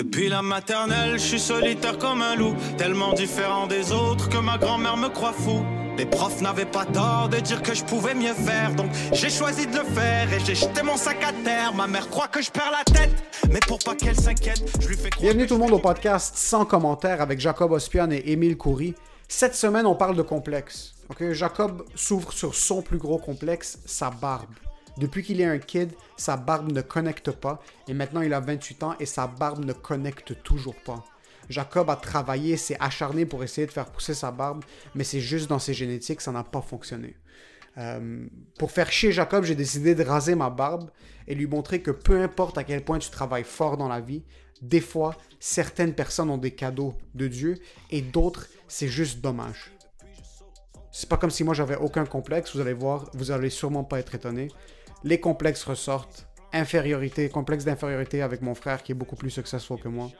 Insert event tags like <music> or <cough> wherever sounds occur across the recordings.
Depuis la maternelle, je suis solitaire comme un loup, tellement différent des autres que ma grand-mère me croit fou. Les profs n'avaient pas tort de dire que je pouvais mieux faire, donc j'ai choisi de le faire et j'ai jeté mon sac à terre. Ma mère croit que je perds la tête, mais pour pas qu'elle s'inquiète, je lui fais croire. Bienvenue tout le monde au podcast sans commentaire avec Jacob Ospian et Émile Coury. Cette semaine, on parle de complexe. Jacob s'ouvre sur son plus gros complexe, sa barbe. Depuis qu'il est un kid, sa barbe ne connecte pas et maintenant il a 28 ans et sa barbe ne connecte toujours pas. Jacob a travaillé, s'est acharné pour essayer de faire pousser sa barbe, mais c'est juste dans ses génétiques, ça n'a pas fonctionné. Euh, pour faire chier Jacob, j'ai décidé de raser ma barbe et lui montrer que peu importe à quel point tu travailles fort dans la vie, des fois, certaines personnes ont des cadeaux de Dieu et d'autres, c'est juste dommage. C'est pas comme si moi j'avais aucun complexe, vous allez voir, vous allez sûrement pas être étonné. Les complexes ressortent. Infériorité, complexe d'infériorité avec mon frère qui est beaucoup plus successful que moi.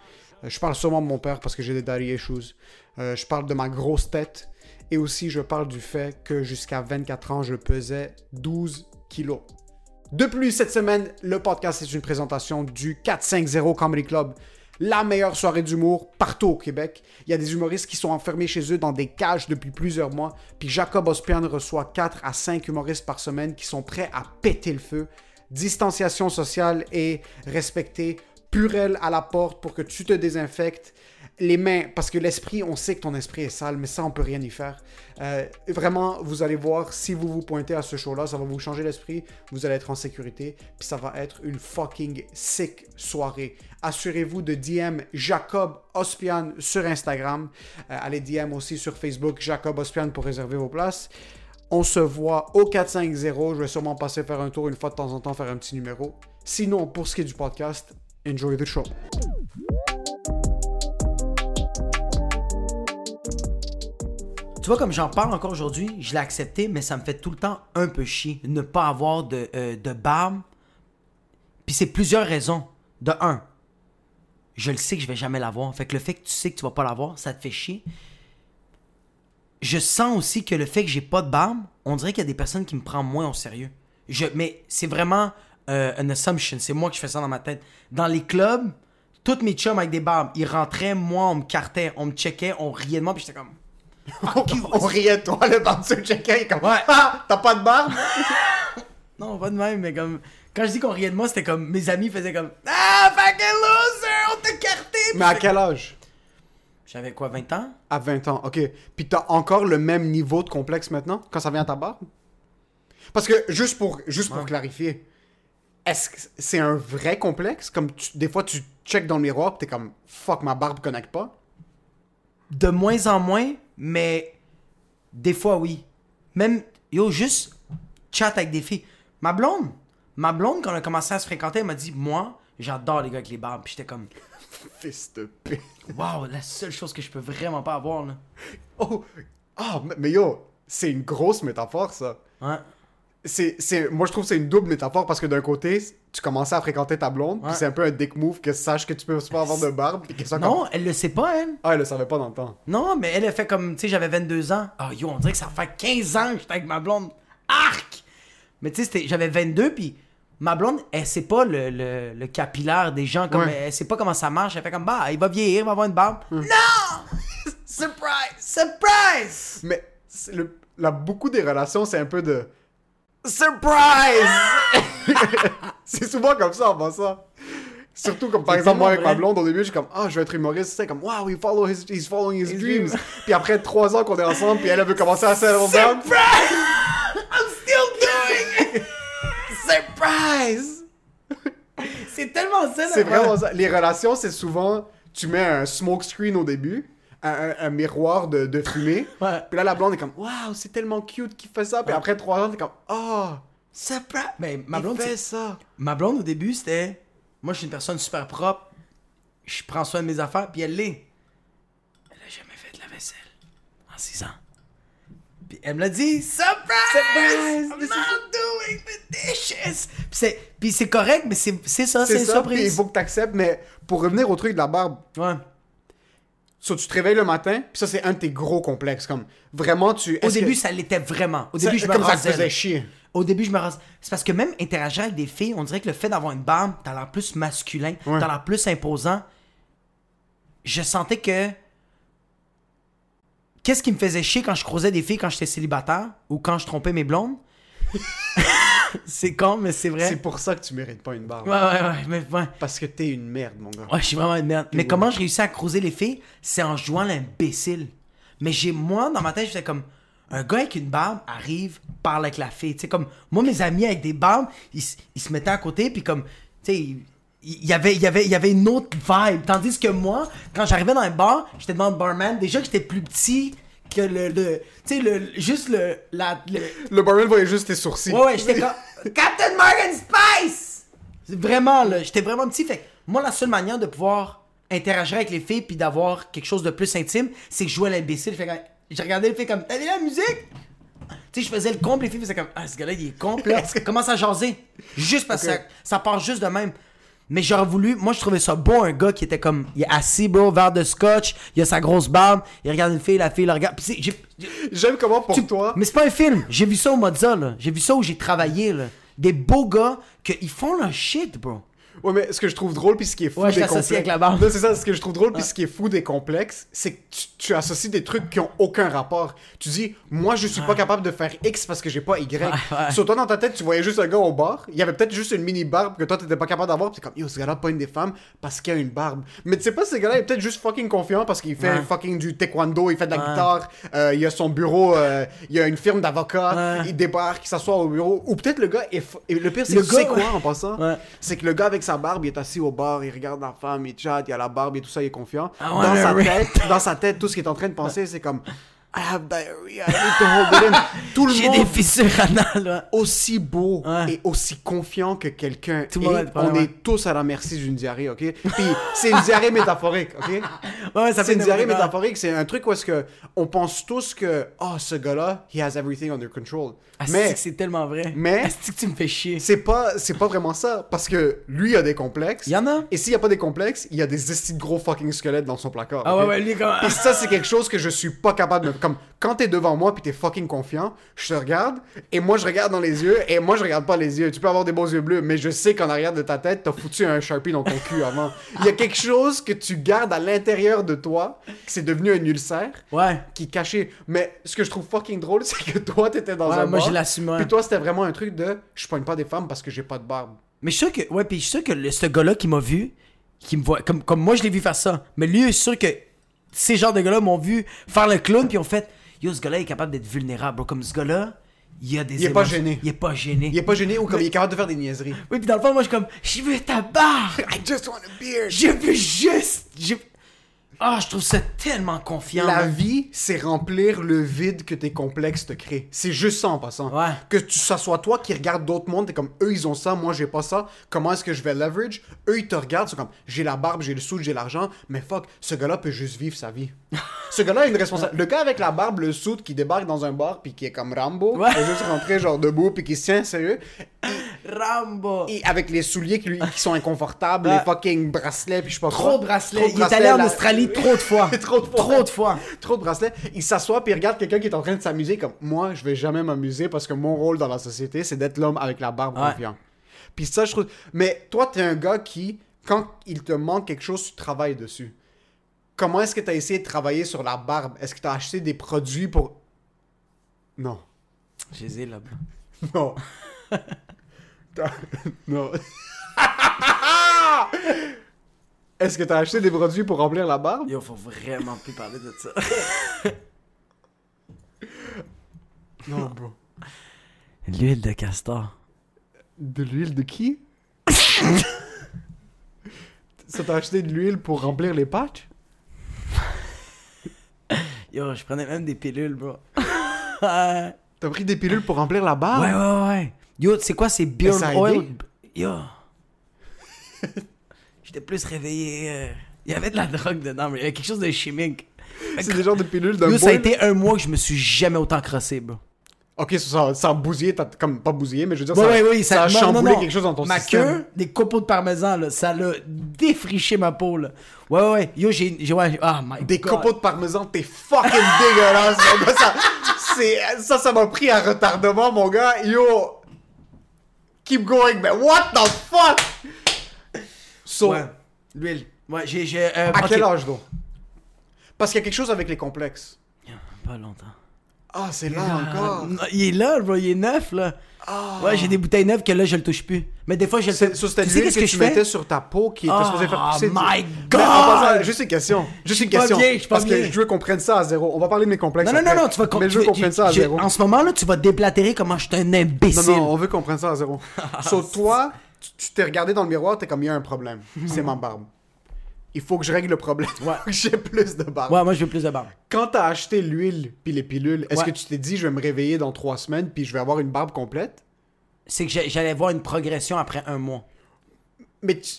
Euh, je parle sûrement de mon père parce que j'ai des daddy issues. Euh, je parle de ma grosse tête. Et aussi, je parle du fait que jusqu'à 24 ans, je pesais 12 kilos. De plus, cette semaine, le podcast est une présentation du 450 Comedy Club, la meilleure soirée d'humour partout au Québec. Il y a des humoristes qui sont enfermés chez eux dans des cages depuis plusieurs mois, puis Jacob Ospian reçoit 4 à 5 humoristes par semaine qui sont prêts à péter le feu. Distanciation sociale est respectée, purelle à la porte pour que tu te désinfectes les mains, parce que l'esprit, on sait que ton esprit est sale, mais ça, on peut rien y faire. Euh, vraiment, vous allez voir, si vous vous pointez à ce show-là, ça va vous changer l'esprit, vous allez être en sécurité, puis ça va être une fucking sick soirée. Assurez-vous de DM Jacob Ospian sur Instagram. Euh, allez DM aussi sur Facebook Jacob Ospian pour réserver vos places. On se voit au 450. Je vais sûrement passer faire un tour une fois de temps en temps, faire un petit numéro. Sinon, pour ce qui est du podcast, enjoy the show. Vois, comme j'en parle encore aujourd'hui, je l'ai accepté, mais ça me fait tout le temps un peu chier ne pas avoir de, euh, de barbe. Puis c'est plusieurs raisons. De un, je le sais que je vais jamais l'avoir. Fait que le fait que tu sais que tu vas pas l'avoir, ça te fait chier. Je sens aussi que le fait que j'ai pas de barbe, on dirait qu'il y a des personnes qui me prennent moins au sérieux. Je, mais c'est vraiment euh, une assumption. C'est moi qui fais ça dans ma tête. Dans les clubs, tous mes chums avec des barbes, ils rentraient, moi, on me cartait, on me checkait, on riait de moi, puis j'étais comme. On riait de toi, le bouncer checker, il est comme Ouais. Ah, t'as pas de barbe? <laughs> Non, pas de même, mais comme. Quand je dis qu'on riait de moi, c'était comme. Mes amis faisaient comme. Ah, fucking loser, on t'a carté! Mais à quel âge? J'avais quoi, 20 ans? À 20 ans, ok. Puis t'as encore le même niveau de complexe maintenant, quand ça vient à ta barbe? Parce que, juste pour, juste pour clarifier, est-ce que c'est un vrai complexe? Comme tu- des fois, tu check dans le miroir, pis t'es comme fuck, ma barbe connecte pas? De moins en moins, mais. Des fois, oui. Même. Yo, juste. Chat avec des filles. Ma blonde. Ma blonde, quand on a commencé à se fréquenter, elle m'a dit Moi, j'adore les gars avec les barbes. Puis j'étais comme. <laughs> Fils de p. Waouh, la seule chose que je peux vraiment pas avoir, là. Oh! Ah, mais- mais yo, c'est une grosse métaphore, ça. Ouais. c'est, c'est, moi, je trouve que c'est une double métaphore parce que d'un côté, tu commençais à fréquenter ta blonde, puis c'est un peu un dick move que sache que tu peux pas avoir de barbe, puis que ça comme... Non, elle le sait pas, elle. Ah, elle le savait pas dans le temps. Non, mais elle a fait comme, tu sais, j'avais 22 ans. Ah, yo, on dirait que ça fait 15 ans que j'étais avec ma blonde. Arc! Mais tu sais, j'avais 22, puis ma blonde, elle sait pas le, le, le capillaire des gens, comme Ouais. elle sait pas comment ça marche. Elle fait comme, bah, il va vieillir, il va avoir une barbe. Non! <laughs> Surprise! Surprise! Mais le, là, beaucoup des relations, c'est un peu de... Surprise! <laughs> <laughs> c'est souvent comme ça en passant. Surtout comme par exemple moi avec ma blonde au début, je suis comme ah je vais être humoriste, c'est comme wow he follow his, he's following his His dreams. dreams. <laughs> puis après trois ans qu'on est ensemble, puis elle, elle veut commencer à settle down. Surprise! <laughs> I'm still doing! Surprise! C'est tellement ça. C'est vraiment ça. Les relations, c'est souvent, tu mets un smoke screen au début, un, un- un miroir de, de fumée. Ouais. Puis là, la blonde est comme, waouh, c'est tellement cute qu'il fait ça. Puis Ouais. après trois ans, t'es comme, oh, Surprise! Mais ma il blonde, fait c'est- ça. Ma blonde, au début, c'était. Moi, je suis une personne super propre. Je prends soin de mes affaires, puis elle l'est. Elle a jamais fait de la vaisselle en 6 ans. Puis elle me l'a dit Surprise! Surprise! I'm not doing the dishes! Puis c'est, puis c'est correct, mais c'est, c'est ça, c'est, une ça, puis il surprise. faut que t'acceptes. Mais pour revenir au truc de la barbe, Ouais. so, tu te réveilles le matin, puis ça, c'est un de tes gros complexes. Comme, vraiment, tu. Au début, que- ça l'était vraiment. Au ça- début, je me comme ça te faisait chier. Au début, je me rase. C'est parce que même interagir avec des filles, on dirait que le fait d'avoir une barbe, t'as l'air plus masculin, Ouais. t'as l'air plus imposant. je sentais que. Qu'est-ce qui me faisait chier quand je croisais des filles quand j'étais célibataire ou quand je trompais mes blondes? <laughs> c'est con, mais c'est vrai. C'est pour ça que tu mérites pas une barbe. Ouais, ouais, ouais, mais ouais. Parce que t'es une merde, mon gars. Ouais, je suis vraiment une merde. Mais comment je réussis à croiser les filles? C'est en jouant l'imbécile. Mais j'ai, moi, dans ma tête, j'étais comme, un gars avec une barbe arrive, parle avec la fille. Tu sais, comme, moi, mes amis avec des barbes, ils, ils se mettaient à côté, puis comme, tu sais, il y avait, il y, avait, il y avait une autre vibe. Tandis que moi, quand j'arrivais dans un bar, j'étais devant le barman, déjà que j'étais plus petit que le, le tu sais, le, juste le, la, le, Le barman voyait juste tes sourcils. Ouais, ouais, j'étais comme <laughs> Captain Morgan Spice! C'est Vraiment, là, j'étais vraiment petit. Fait que moi, la seule manière de pouvoir interagir avec les filles puis d'avoir quelque chose de plus intime, c'est que je jouais à l'imbécile. Fait que j'ai regardé les filles comme T'as vu la musique? Tu sais, je faisais le puis les filles faisaient comme Ah, ce gars-là, il est là, <laughs> commence à jaser. Juste parce que ça, ça part juste de même. Mais j'aurais voulu, moi je trouvais ça beau, un gars qui était comme, il est assis, bro, verre de scotch, il a sa grosse barbe, il regarde une fille, la fille le regarde. J'aime comment pour tu- toi. Mais c'est pas un film. J'ai vu ça au Mozza, là. J'ai vu ça où j'ai travaillé, là. Des beaux gars que ils font leur shit, bro. Ouais, mais ce que je trouve drôle, puis ce qui est fou Ouais, des complexes. avec la barbe. Non, c'est ça, ce que je trouve drôle, puis ce qui est fou des complexes, c'est que tu, tu associes des trucs qui ont aucun rapport. Tu dis, moi, je suis pas capable de faire X parce que j'ai pas Y. Sur toi, dans ta tête, tu voyais juste un gars au bar, il y avait peut-être juste une mini barbe que toi, t'étais pas capable d'avoir, puis comme, yo, ce gars-là, pas une des femmes parce qu'il a une barbe. Mais tu sais pas, ce gars-là est peut-être juste fucking confiant parce qu'il fait fucking du taekwondo, il fait de la guitare, euh, il a son bureau, euh, il a une firme d'avocats, il débarque, il s'assoit au bureau. Ou peut-être le gars est. f- et Le pire, c'est que tu sais quoi en passant? C'est que le gars avec sa barbe, il est assis au bar, il regarde la femme, il chatte, il a la barbe et tout ça, il est confiant. Wanna dans, sa tête, dans sa tête, tout ce qu'il est en train de penser, c'est comme I have diarrhea, I need to hold it in. Tout le <laughs> J'ai monde des fissures anales, là. aussi beau Ouais. et aussi confiant que quelqu'un. Tout le monde Et a le problème, on ouais. est tous à la merci d'une diarrhée, ok? Puis c'est une diarrhée métaphorique, ok? <laughs> Ouais, ça C'est une diarrhée n'importe quoi. métaphorique, c'est un truc où est-ce que on pense tous que oh ce gars-là, he has everything under control. Asti mais que c'est tellement vrai. mais- Asti que tu me fais chier. c'est pas c'est pas vraiment ça parce que lui a des complexes. Il y en a? Et s'il y a pas des complexes, il y a des estis de gros fucking squelettes dans son placard. Ah ok? ouais, ouais, lui, comme. Et ça, c'est quelque chose que je suis pas capable de. Comme quand t'es devant moi puis t'es fucking confiant, je te regarde et moi je regarde dans les yeux et moi je regarde pas les yeux. Tu peux avoir des beaux yeux bleus, mais je sais qu'en arrière de ta tête, t'as foutu un sharpie dans ton cul avant. Il y a quelque chose que tu gardes à l'intérieur de toi, que c'est devenu un ulcère, Ouais. qui est caché. Mais ce que je trouve fucking drôle, c'est que toi t'étais dans Ouais, un moi, bar, je l'assume, ouais. Puis toi c'était vraiment un truc de je poigne pas des femmes parce que j'ai pas de barbe. Mais je suis sûr que. Ouais, puis je suis sûr que le- ce gars-là qui m'a vu, qui me voit. Comme, comme moi, je l'ai vu faire ça. Mais lui, je suis sûr que ces genres de gars-là m'ont vu faire le clown, puis ont fait Yo, ce gars-là est capable d'être vulnérable, bro. Comme ce gars-là, il a des. Il est pas gêné. Il est pas gêné. Il est pas gêné ou comme il est capable de faire des niaiseries. Oui, puis dans le fond, moi, je suis comme Je veux ta barre <laughs> I just want a beer. Je veux juste. je- Ah, je trouve ça tellement confiant. La man. vie, c'est remplir le vide que tes complexes te créent. C'est juste ça en passant. Ouais. Que tu, ça soit toi qui regarde d'autres mondes, t'es comme eux ils ont ça, moi j'ai pas ça. Comment est-ce que je vais leverage? Eux ils te regardent, c'est comme j'ai la barbe, j'ai le sou, j'ai l'argent, mais fuck, ce gars-là peut juste vivre sa vie. <laughs> ce gars-là a une responsabilité. Le gars avec la barbe, le sou qui débarque dans un bar puis qui est comme Rambo, Ouais. qui est juste rentré genre debout puis qui se tient sérieux, Rambo. et avec les souliers qui, lui, qui sont inconfortables, Ouais. les fucking bracelets puis je sais pas Trop de bracelets. Trop Il est allé en la- Australie trop de fois. <laughs> Trop de fois. Trop de fois. trop de bracelets. Il s'assoit puis il regarde quelqu'un qui est en train de s'amuser comme moi, je vais jamais m'amuser parce que mon rôle dans la société, c'est d'être l'homme avec la barbe Ouais. confiant. Puis ça, je trouve. Mais toi, t'es un gars qui, quand il te manque quelque chose, tu travailles dessus. Comment est-ce que t'as essayé de travailler sur la barbe? Est-ce que t'as acheté des produits pour. Non. Je les ai là. Non. <laughs> <laughs> Non. <laughs> Est-ce que t'as acheté des produits pour remplir la barbe? Yo, faut vraiment plus parler de ça. Non, bro. L'huile de castor. De l'huile de qui? <laughs> Ça t'a acheté de l'huile pour remplir les patchs? Yo, je prenais même des pilules, bro. ouais, T'as pris des pilules pour remplir la barbe? Ouais, ouais. Yo, c'est quoi, ça a Oil? Yo. <laughs> J'étais plus réveillé. euh, Il y avait de la drogue dedans, mais il y avait quelque chose de chimique. C'est des genres de pilules d'un Yo, ça a été un mois que je me suis jamais autant crossé, bro. Ok, ça, ça a bousillé, t'as comme pas bousillé, mais je veux dire, ça, ouais, oui, ça a non, non, chamboulé non. quelque chose dans ton ma système. queue, des copeaux de parmesan, là, ça l'a défriché ma peau, là. Ouais, ouais, ouais. Yo, j'ai. j'ai- Ouais, ah, my Des God. copeaux de parmesan, t'es fucking <laughs> dégueulasse, mon gars. Ça, ça, ça m'a pris un retardement, mon gars. Yo, keep going, mais what the fuck? So, Ouais. L'huile. Ouais, j'ai. j'ai, euh, à ok. quel âge, donc? Parce qu'il y a quelque chose avec les complexes. Pas longtemps. Ah, c'est là encore. Non, il est là, bro, il est neuf, là. Ouais, j'ai des bouteilles neuves que là, je le touche plus. Mais des fois, je le touche. cette Tu sais huile qu'est-ce que, que tu je fais? mettais sur ta peau qui était Oh supposée faire pousser. du- my Mais en passant, God! juste une question. Juste une question. bien, je parce que je veux qu'on prenne ça à zéro. On va parler de mes complexes. Non, non, non, non, tu vas Mais je veux qu'on prenne ça à zéro. En ce moment, là, tu vas déblatérer comment je suis un Non, imbécile. non, on veut qu'on prenne ça à zéro. <laughs> Sur toi, tu t'es regardé dans le miroir, t'es comme, il y a un problème. C'est ma barbe. Il faut que je règle le problème. Ouais. <laughs> J'ai plus de barbe. Ouais, moi, je veux plus de barbe. Quand t'as acheté l'huile puis les pilules, est-ce Ouais. que tu t'es dit, je vais me réveiller dans trois semaines puis je vais avoir une barbe complète? C'est que j'allais voir une progression après un mois. Mais tu-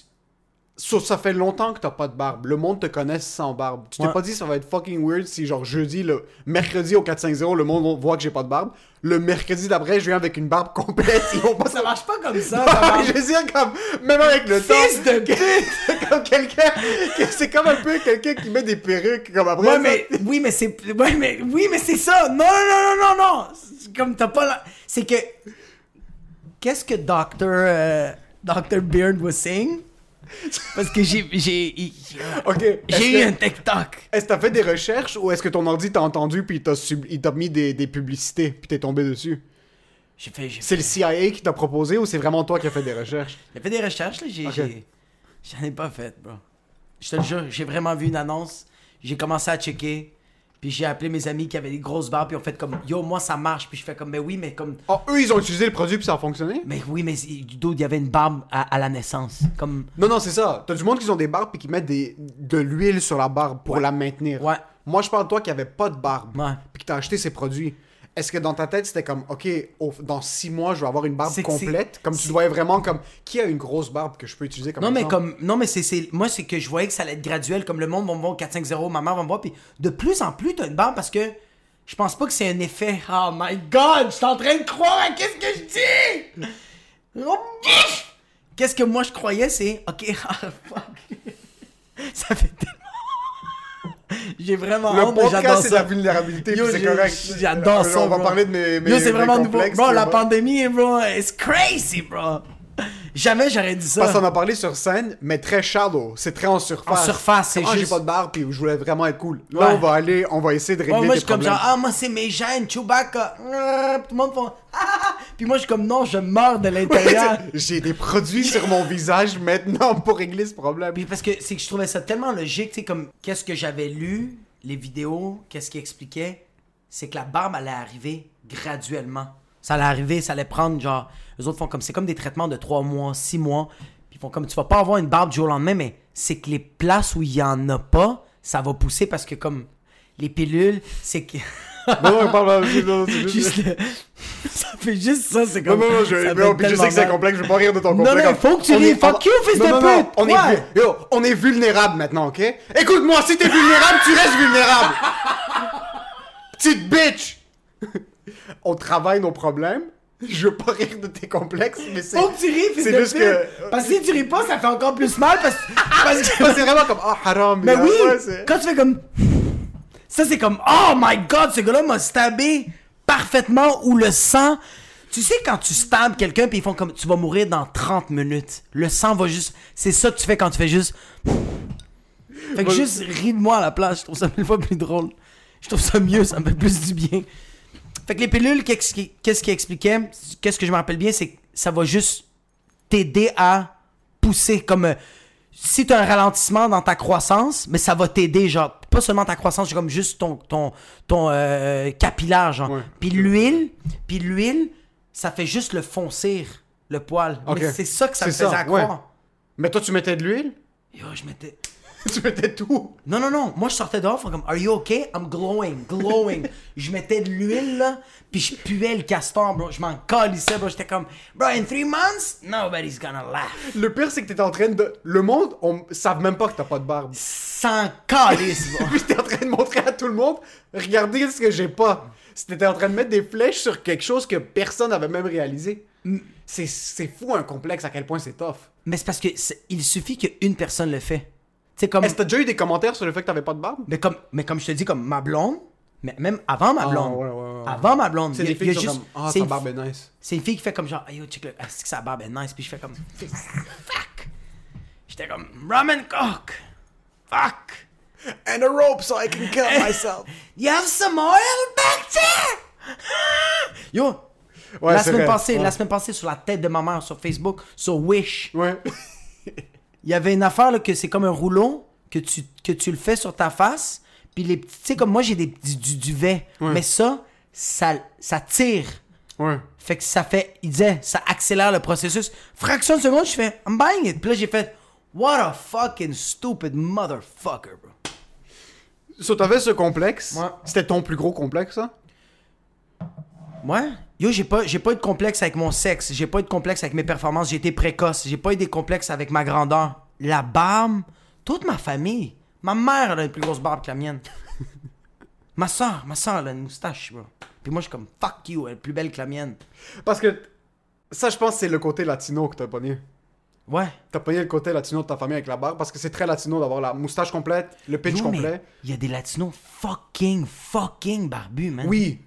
ça, ça fait longtemps que t'as pas de barbe. Le monde te connaît sans barbe. Tu t'es Ouais. pas dit ça va être fucking weird si genre jeudi, le mercredi au 450, le monde voit que j'ai pas de barbe. Le mercredi d'après, je viens avec une barbe complète. Ils vont pas Ça marche pas comme ça, <laughs> je veux dire, comme, même avec le Fils temps, de que- <laughs> comme quelqu'un, que c'est comme un peu quelqu'un qui met des perruques, comme après. Ouais, mais, <laughs> oui, mais c'est, ouais, mais, oui, mais c'est ça. Non, non, non, non, non, non. Comme t'as pas la, c'est que, qu'est-ce que Dr. euh, Dr. Beard was saying? Parce que j'ai, j'ai, eu un TikTok. Est-ce que t'as fait des recherches ou est-ce que ton ordi t'a entendu puis il t'a sub- il t'a mis des, des publicités puis t'es tombé dessus? J'ai fait, j'ai C'est le CIA qui t'a proposé ou c'est vraiment toi qui as fait des recherches? J'ai fait des recherches, là, j'ai- j'en ai pas fait, bro. Je te le jure, j'ai vraiment vu une annonce, j'ai commencé à checker, puis j'ai appelé mes amis qui avaient des grosses barbes, puis ont fait comme, yo, moi ça marche, puis je fais comme, mais oui, mais comme, Oh, eux, ils ont utilisé le produit puis ça a fonctionné? mais oui, mais du dos, il y avait une barbe à, à la naissance, comme, Non, non, c'est ça. T'as du monde qui ont des barbes puis qui mettent des, de l'huile sur la barbe pour Ouais. la maintenir. Ouais. Moi, je parle de toi qui avait pas de barbe Ouais. puis que t'as acheté ces produits. Est-ce que dans ta tête, c'était comme, OK, au- dans six mois, je vais avoir une barbe C'est que complète? Comme tu c'est- dois vraiment comme, qui a une grosse barbe que je peux utiliser comme Non, mais exemple? comme. Non, mais c'est. c'est- Moi, c'est que je voyais que ça allait être graduel. Comme le monde va me voir au 4-5-0, ma mère va me voir. Puis de plus en plus, t'as une barbe parce que je pense pas que c'est un effet. Oh my god, je suis en train de croire à qu'est-ce que je dis! Oh! Qu'est-ce que moi je croyais, c'est. Ok, <laughs> ah, fuck. Ça fait tellement. J'ai vraiment Le honte, podcast, c'est la vulnérabilité, Yo, c'est correct. J'adore Euh, ça. On va bro. parler de mes, mes Yo, c'est vraiment nouveau. complexes, Bro, puis la pandémie, bro, it's crazy, bro. <laughs> Jamais j'aurais dit ça. Parce qu'on a parlé sur scène, mais très shallow. C'est très en surface. En surface, c'est Ah, j'ai juste- pas de barbe, puis je voulais vraiment être cool. Là, Ouais. on va aller, on va essayer de régler Ouais, moi, tes je suis comme problèmes. genre, ah, moi, c'est mes gènes, Chewbacca. Ah, Tout le monde ah, ah, ah. Puis moi, je suis comme, non, je meurs de <laughs> l'intérieur. J'ai des produits sur mon visage maintenant pour régler ce problème. Puis parce que c'est que je trouvais ça tellement logique, tu sais, comme, qu'est-ce que j'avais lu, les vidéos, qu'est-ce qui expliquait, c'est que la barbe allait arriver graduellement. Ça allait arriver, ça allait prendre, genre, les autres font comme, c'est comme des traitements de 3 mois, 6 mois. Puis ils font comme, tu vas pas avoir une barbe du jour au lendemain, mais c'est que les places où il y en a pas, ça va pousser parce que comme, les pilules, c'est que. Non, non, parle pas. non, non, c'est <laughs> Juste le- <laughs> Ça fait juste ça, c'est Non, comme. non, non, je, non, fait puis je sais que c'est complexe, je veux pas rire de ton Non, complexe. non, faut que tu ris. est- Fuck you, fils non, de non, non, pute. on est, Quoi? vu- yo, on est vulnérable maintenant, ok? Écoute-moi, si t'es vulnérable, tu restes vulnérable. <laughs> Petite bitch! on travaille nos problèmes. <laughs> Je veux pas rire de tes complexes, mais c'est. Faut que tu ris, fils C'est juste que- Parce que si tu ris pas, ça fait encore plus mal parce, <laughs> parce que. c'est vraiment comme, ah, haram. Mais là, oui, ouais, quand tu fais comme. Ça, c'est comme. Oh my god, ce gars-là m'a stabé parfaitement où le sang. Tu sais, quand tu stabs quelqu'un, puis ils font comme. Tu vas mourir dans 30 minutes. Le sang va juste. C'est ça que tu fais quand tu fais juste. Fait que juste ris de moi à la place. Je trouve ça mille fois plus drôle. Je trouve ça mieux, ça me fait plus du bien. Fait que les pilules, qu'est-ce qui, qu'est-ce qui expliquait? Qu'est-ce que je me rappelle bien, c'est que ça va juste t'aider à pousser. Comme euh, si tu as un ralentissement dans ta croissance, mais ça va t'aider, genre, pas seulement ta croissance, c'est comme juste ton, ton, ton euh, capillaire, genre. Ouais. Puis l'huile, puis l'huile, ça fait juste le foncir, le poil. Mais c'est ça que ça me faisait ça, à ouais. croire. Mais toi, tu mettais de l'huile? Yo, je m'étais. <laughs> tu mettais tout. Non, non, non. Moi, je sortais dehors, comme, Are you okay? I'm glowing, glowing. je mettais de l'huile, là, puis je puais le castor, bro. Je m'en calissais, bro. J'étais comme, Bro, in three months, nobody's gonna laugh. Le pire, c'est que t'étais en train de. Le monde, on savent même pas que t'as pas de barbe. Sans calice, <laughs> bro. Puis t'es en train de montrer à tout le monde, regardez ce que j'ai pas. T'étais en train de mettre des flèches sur quelque chose que personne n'avait même réalisé. C'est c'est fou un complexe à quel point c'est tough. Mais c'est parce que il suffit qu'une personne le fait. Comme. Est-ce que t'as déjà eu des commentaires sur le fait que t'avais pas de barbe? Mais comme, mais comme je te dis, comme ma blonde, mais même avant ma Ah, blonde. ouais, ouais, ouais. Avant ma blonde. C'est des filles qui comme Ah, c'est sa une- barbe est nice. C'est une fille qui fait comme genre, yo, check le, est-ce que sa barbe est nice? Puis je fais comme, fuck. J'étais comme, ramen coke. Fuck. And a rope so I can kill <laughs> myself. You have some oil back there? Yo, la c'est semaine passée, la semaine passée sur la tête de ma mère sur Facebook, sur Wish, Ouais. <laughs> il y avait une affaire là, que c'est comme un rouleau que tu que tu le fais sur ta face, puis les petits, tu sais comme moi j'ai des du, du duvet, Ouais. mais ça ça ça tire. Ouais. Fait que ça fait, il disait, ça accélère le processus. Fraction de seconde, je fais, I'm buying it. Puis là, j'ai fait, what a fucking stupid motherfucker, bro. So, t'avais ce complexe? Ouais. C'était ton plus gros complexe, ça? Ouais. Yo, j'ai pas, j'ai pas eu de complexe avec mon sexe. J'ai pas eu de complexe avec mes performances. J'ai été précoce. J'ai pas eu des complexes avec ma grandeur. La barbe, toute ma famille. Ma mère, elle a une plus grosse barbe que la mienne. <laughs> ma soeur, ma soeur, elle a une moustache, bro. Puis moi, je suis comme, fuck you, elle est plus belle que la mienne. Parce que ça, je pense, c'est le côté latino que t'as pogné. Ouais. T'as pogné le côté latino de ta famille avec la barbe parce que c'est très latino d'avoir la moustache complète, le pitch Yo, complet. Il y a des latinos fucking, fucking barbus, man. Oui,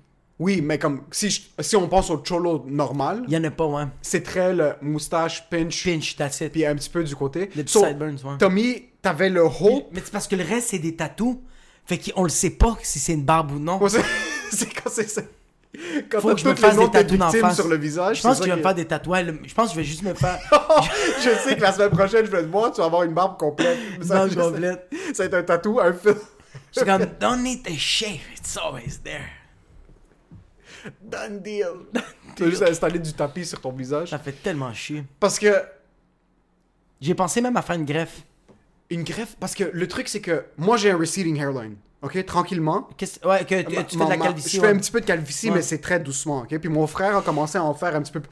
oui, mais comme si, je- si on pense au cholo normal, Il y en a pas, ouais. c'est très le moustache, pinch, Pinch, that's it. puis un petit peu du côté. Les So, sideburns, ouais. Tommy, t'avais le hope. Mais c'est parce que le reste, c'est des tatous. Fait qu'on le sait pas si c'est une barbe ou non. Ouais, c'est <laughs> quand c'est ça. Quand Faut que je me fasse des face. sur le visage. Je pense que je vais me faire des tatouages. Je pense que je vais juste me faire. <laughs> je sais que la semaine prochaine, je vais te voir, tu vas avoir une barbe complète. Ça, je complète. Ça va être un tatou, un fil. C'est comme, don't need to shave, it's always there. Done deal. Tu vas juste installer du tapis sur ton visage. Ça fait tellement chier. Parce que J'ai pensé même à faire une greffe. une greffe, parce que le truc c'est que moi j'ai un receding hairline, ok, tranquillement. Qu'est-ce- Ouais, que, que Ma- tu fais de la ma- calvitie. Je fais ouais. un petit peu de calvitie, Ouais. mais c'est très doucement, ok? Puis mon frère a commencé à en faire un petit peu.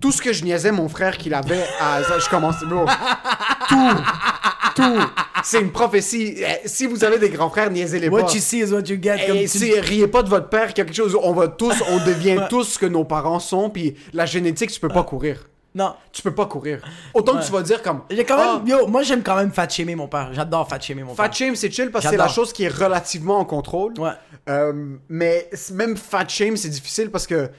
Tout ce que je niaisais mon frère qu'il avait à, je commençais, bro. tout, tout. C'est une prophétie. Eh, Si vous avez des grands frères, niaisez-les pas. What you see is what you get. Comme Et tu- si riez pas de votre père, quelque chose, on va tous, on devient <laughs> tous ce que nos parents sont, puis la génétique, tu peux pas courir. Non. Tu peux pas courir. Autant Ouais. que tu vas dire comme. J'ai quand Ah, même. Yo, moi, j'aime quand même fat shamer mon père. J'adore fat shamer mon Fat père. shame, c'est chill parce que c'est la chose qui est relativement en contrôle. Ouais. Euh, mais même fat shame, c'est difficile parce que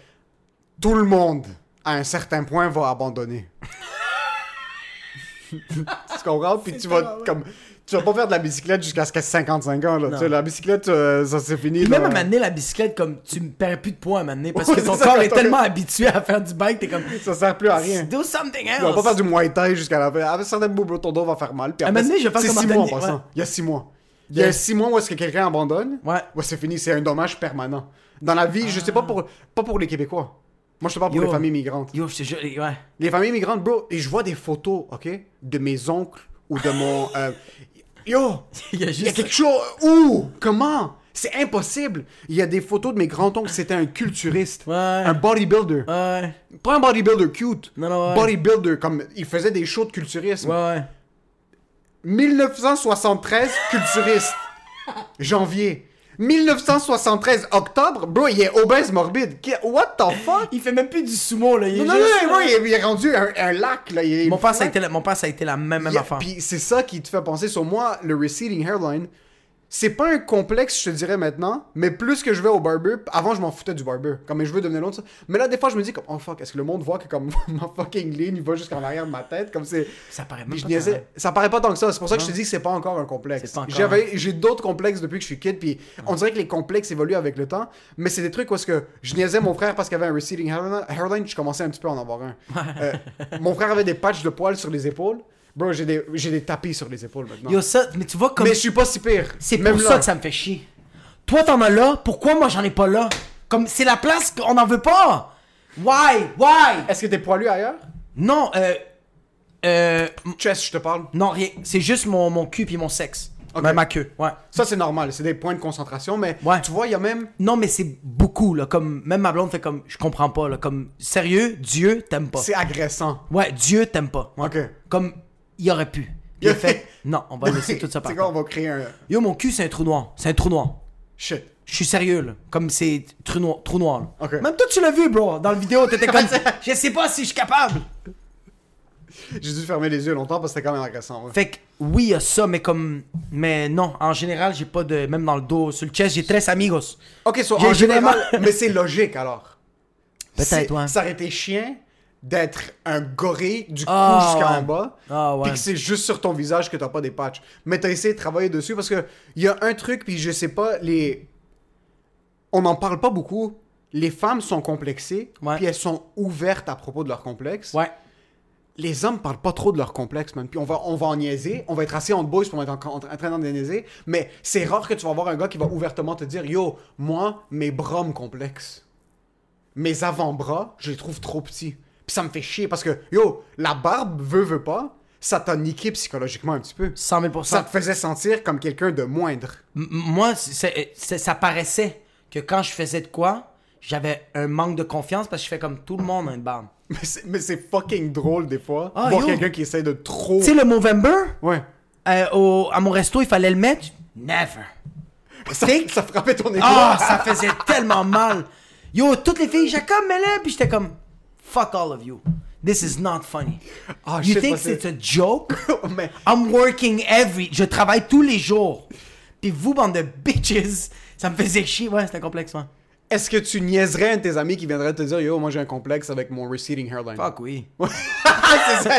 tout le monde, à un certain point, va abandonner. <laughs> tu comprends? Puis tu vas comme. Tu vas pas faire de la bicyclette jusqu'à ce qu'à 55 ans. Là. Tu sais, la bicyclette, euh, ça c'est fini. Puis là. même à m'amener la bicyclette, comme tu me perds plus de poids à m'amener parce que ton corps est tellement habitué à faire du bike, t'es comme. Ça sert plus à rien. Do something Tu vas pas faire du Muay Thai jusqu'à la fin. Avec certains bouts, ton dos va faire mal. Puis À donné, je vais faire comme 6 mois en passant. Il y a 6 mois. Il y a Yeah. 6 mois où est-ce que quelqu'un abandonne. Ouais. Ouais, c'est fini, c'est un dommage permanent. Dans la vie, je sais pas pour, pas pour les Québécois. Moi, je te parle pour Yo. les familles migrantes. Yo, je te jure, ouais. Les familles migrantes, bro, et je vois des photos, ok, de mes oncles ou de mon. euh, Yo, <laughs> Il y a il y a juste. quelque chose. Où? Comment? C'est impossible. Il y a des photos de mes grands-oncles, c'était un culturiste, Ouais. un bodybuilder. Ouais. Pas un bodybuilder cute. Non, non, ouais. Bodybuilder, comme il faisait des shows de culturisme. Ouais, ouais. 1973, culturiste. <laughs> Janvier. 1973, octobre, bro, il est obèse morbide. Qui- What the fuck? Il fait même plus du sumo, là. Il est Non, non, juste- non, bro, il est, il est rendu un, un lac, là. il est- Mon père, ça a été la, mon père, ça a été la même, même il- affaire. Puis c'est ça qui te fait penser sur moi, le receding hairline. C'est pas un complexe, je te dirais maintenant, mais plus que je vais au barber, avant je m'en foutais du barber, comme mes cheveux devenaient longs, mais là des fois je me dis comme oh fuck, est-ce que le monde voit que comme <laughs> ma fucking ligne il va jusqu'en arrière de ma tête, comme c'est Ça paraît même pas niaisais. pareil. Ça paraît pas tant que ça. C'est pour ça que je te dis que c'est pas encore un complexe. J'avais, j'ai d'autres complexes depuis que je suis kid. Puis on dirait que les complexes évoluent avec le temps. Mais c'est des trucs où est-ce que je niaisais mon frère parce qu'il avait un receding hairline. hairline, je commençais un petit peu à en avoir un. Euh, mon frère avait des patchs de poils sur les épaules. Bro, j'ai des, j'ai des tapis sur les épaules maintenant. Yo, ça, mais tu vois, comme. mais je suis pas si pire. C'est Même pour là. ça que ça me fait chier. Toi, t'en as là, pourquoi moi j'en ai pas là? Comme, c'est la place qu'on n'en veut pas! Why? Why? Est-ce que t'es poilu ailleurs? Non, euh. Euh. Chest, je te parle. Non, rien. C'est juste mon, mon cul puis mon sexe. Ok. Ma, ma queue, ouais. Ça, c'est normal. C'est des points de concentration. Mais Ouais. tu vois, il y a même. Non, mais c'est beaucoup, là. Comme, même ma blonde fait comme, je comprends pas, là. Comme, sérieux, Dieu t'aime pas. C'est agressant. Ouais, Dieu t'aime pas. Ouais. Ok. Comme, il aurait pu. Il a <laughs> fait, non, on va laisser tout ça par C'est quoi, on va créer un. Yo, mon cul, c'est un trou noir. C'est un trou noir. Shit. Je suis sérieux, là. Comme c'est trou noir. Trou noir là. Ok. Même toi, tu l'as vu, bro. Dans la vidéo, t'étais comme, <laughs> je sais pas si je suis capable. J'ai dû fermer les yeux longtemps parce que c'était quand même agressant. ouais. Fait que, oui, il y a ça, mais comme, mais non, en général, j'ai pas de, même dans le dos, sur le chest, j'ai tres amigos. Ok, so, en général, mais c'est logique alors. Peut-être, ouais. Ça aurait été chien d'être un gorille du cou Ah, jusqu'en ouais. bas. Ah, ouais. Puis que c'est juste sur ton visage que t'as pas des patchs. Mais t'as essayé de travailler dessus parce que il y a un truc, puis je sais pas, les. On n'en parle pas beaucoup. Les femmes sont complexées, puis elles sont ouvertes à propos de leur complexe. Ouais. Les hommes parlent pas trop de leur complexe, man. Puis on va, on va en niaiser, on va être assis en boys pour être en, en- en train d'en niaiser. Mais c'est rare que tu vas voir un gars qui va ouvertement te dire Yo, moi, mes bras me complexent. Mes avant-bras, je les trouve trop petits. Puis ça me fait chier parce que, yo, la barbe, veut, veut pas, ça t'a niqué psychologiquement un petit peu. 100 000 Ça te faisait sentir comme quelqu'un de moindre. M- moi, c'est- c'est- ça paraissait que quand je faisais de quoi, j'avais un manque de confiance parce que je fais comme tout le monde une barbe. <laughs> Mais c'est, mais c'est fucking drôle des fois. Ah, voir yo. quelqu'un qui essaie de trop. Tu sais, le Movember, Ouais. euh, au- à mon resto, il fallait le mettre. Never. <laughs> Ça, ça frappait ton égo. Ah, ça faisait tellement mal. Yo, toutes les filles, Jacob, mais là, puis j'étais comme, fuck all of you. This is not funny. Ah, you think it's a joke? <laughs> mais I'm working every. Je travaille tous les jours. Puis vous, bande de bitches, ça me faisait chier. Ouais, c'était complexe, ouais. est-ce que tu niaiserais un de tes amis qui viendrait te dire Yo, moi j'ai un complexe avec mon receding hairline? Fuck oui. <laughs>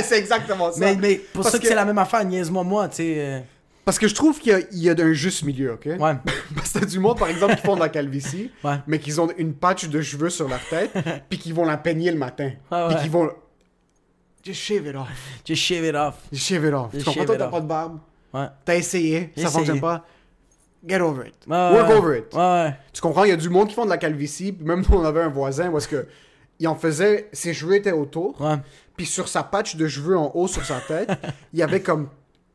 c'est, exactement ça. Mais, mais pour Parce ça que, que- c'est la même affaire, niaise-moi, moi, tu sais. Parce que je trouve qu'il y a, il y a un juste milieu, ok? Ouais. <laughs> Parce que t'as du monde, par exemple, qui font de la calvitie, Ouais. mais qui ont une patch de cheveux sur leur tête, <laughs> puis qui vont la peigner le matin. Ah Puis ouais. qui vont. Just shave it off. Just shave it off. Just shave it off. Just tu comprends, toi, t'as pas de barbe. Ouais. T'as essayé, ça fonctionne pas. Get over it. Ouais, Work ouais. over it. Ouais, ouais. Tu comprends, il y a du monde qui font de la calvitie, puis même nous, on avait un voisin où est-ce que. Il en faisait. Ses cheveux étaient autour. Ouais. Puis sur sa patch de cheveux en haut sur sa tête, <laughs> il y avait comme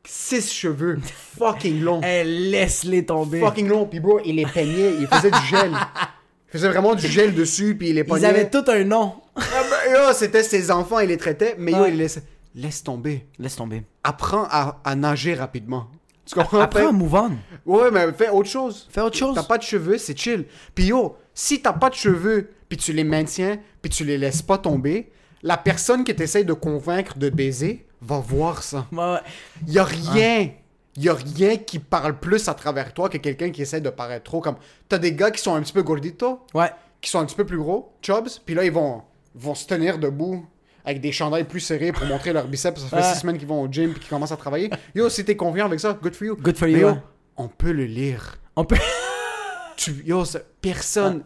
six cheveux fucking longs. <laughs> Eh, laisse-les tomber. Fucking longs. Puis bro, il les peignait, il faisait du gel. Il faisait vraiment du gel dessus, puis il les Ils peignait. avaient tout un nom. Ah ben, yo, c'était ses enfants, il les traitait, mais yo, il les laissait. Laisse tomber. Laisse tomber. Apprends à, à nager rapidement. Tu comprends? Fais- on move on. Ouais, mais fais autre chose. Fais autre chose. T'as pas de cheveux, c'est chill. Puis yo, si t'as pas de cheveux, puis tu les maintiens, puis tu les laisses pas tomber, la personne qui t'essaye de convaincre de baiser va voir ça. Ouais. Y a rien, y a rien qui parle plus à travers toi que quelqu'un qui essaie de paraître trop comme. T'as des gars qui sont un petit peu gorditos, Ouais. qui sont un petit peu plus gros, chubs, puis là ils vont, vont se tenir debout avec des chandails plus serrés pour montrer leurs biceps. Ça fait six semaines qu'ils vont au gym puis qu'ils commencent à travailler. Yo, si t'es confiant avec ça, good for you. Good for Mais you, yo, on peut le lire. On peut. <laughs> Tu, yo, personne.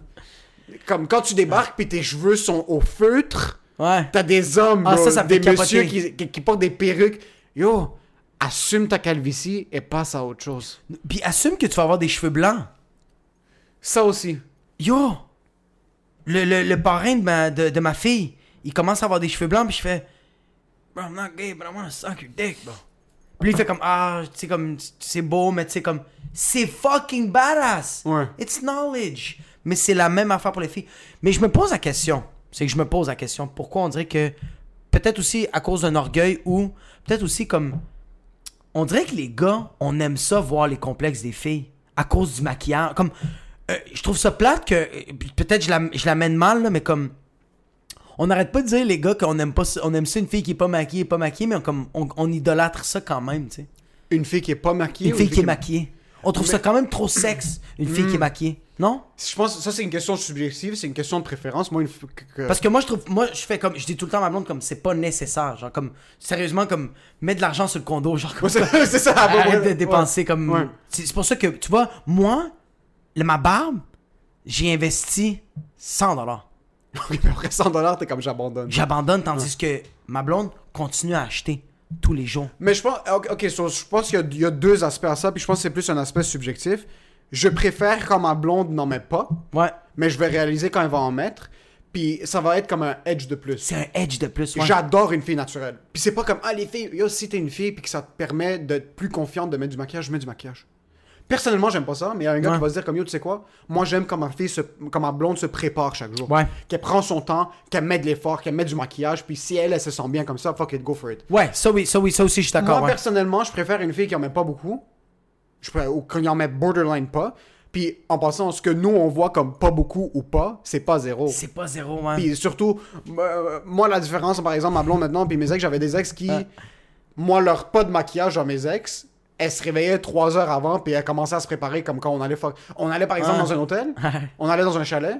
Comme quand tu débarques puis tes cheveux sont au feutre, Ouais. t'as des hommes, Ah, bro, ça, ça me des fait messieurs qui, qui, qui portent des perruques. Yo, assume ta calvitie et passe à autre chose. Puis assume que tu vas avoir des cheveux blancs. Ça aussi. Yo! Le, le, le parrain de ma, de, de ma fille, il commence à avoir des cheveux blancs, puis je fais. Bro, I'm not gay, but I wanna suck your dick, bro. Puis lui, il fait comme, ah, tu sais, comme, c'est beau, mais tu sais, comme, c'est fucking badass! Ouais. It's knowledge! Mais c'est la même affaire pour les filles. Mais je me pose la question, c'est que je me pose la question, pourquoi on dirait que, peut-être aussi à cause d'un orgueil, ou peut-être aussi comme, on dirait que les gars, on aime ça voir les complexes des filles à cause du maquillage. Comme, euh, je trouve ça plate que, euh, peut-être je la, je l'amène mal, là, mais comme, on n'arrête pas de dire les gars qu'on aime pas, on aime ça une fille qui est pas maquillée, pas maquillée, mais on, comme, on, on idolâtre ça quand même, tu sais. Une fille qui est pas maquillée. Une ou fille qui est maquillée. On trouve Mais- ça quand même trop sexe, une fille Hmm. qui est maquillée. Non? Je pense que ça, c'est une question subjective, c'est une question de préférence. Moi, une que- Parce que moi, je trouve, moi, je fais comme, je dis tout le temps à ma blonde comme, c'est pas nécessaire. Genre, comme, sérieusement, comme, mets de l'argent sur le condo, genre, comme, c'est ça. Arrête de dépenser Ouais. comme. Ouais. C'est pour ça que, tu vois, moi, le- ma barbe, j'ai investi 100 dollars. <laughs> Après 100 dollars, t'es comme j'abandonne. J'abandonne tandis que ma blonde continue à acheter tous les jours. Mais je pense, ok, so, je pense qu'il y y, a deux aspects à ça, puis je pense que c'est plus un aspect subjectif. Je préfère quand ma blonde n'en met pas, Ouais. mais je vais réaliser quand elle va en mettre, puis ça va être comme un edge de plus. C'est un edge de plus. Ouais. J'adore une fille naturelle. Puis c'est pas comme, ah, les filles, yo, si t'es une fille, puis que ça te permet d'être plus confiante de mettre du maquillage, je mets du maquillage. Personnellement, j'aime pas ça, mais il y a un gars Ouais. qui va se dire comme, yo, tu sais quoi, moi j'aime quand ma fille, se, quand ma blonde se prépare chaque jour. Ouais. Qu'elle prend son temps, qu'elle met de l'effort, qu'elle met du maquillage, puis si elle, elle se sent bien comme ça, fuck it, go for it. Ouais, ça oui, ça oui, ça aussi, je suis d'accord. Moi, ouais. personnellement, je préfère une fille qui en met pas beaucoup. Je ou qui en met borderline pas. Puis, en passant, ce que nous, on voit comme pas beaucoup ou pas, c'est pas zéro. C'est pas zéro, ouais. Puis surtout, euh, moi, la différence, par exemple, ma blonde maintenant, puis mes ex, j'avais des ex qui, Ah. moi, leur pas de maquillage dans mes ex, elles se réveillaient trois heures avant, puis elles commençaient à se préparer comme quand on allait, on allait par exemple Ah. dans un hôtel, <laughs> on allait dans un chalet,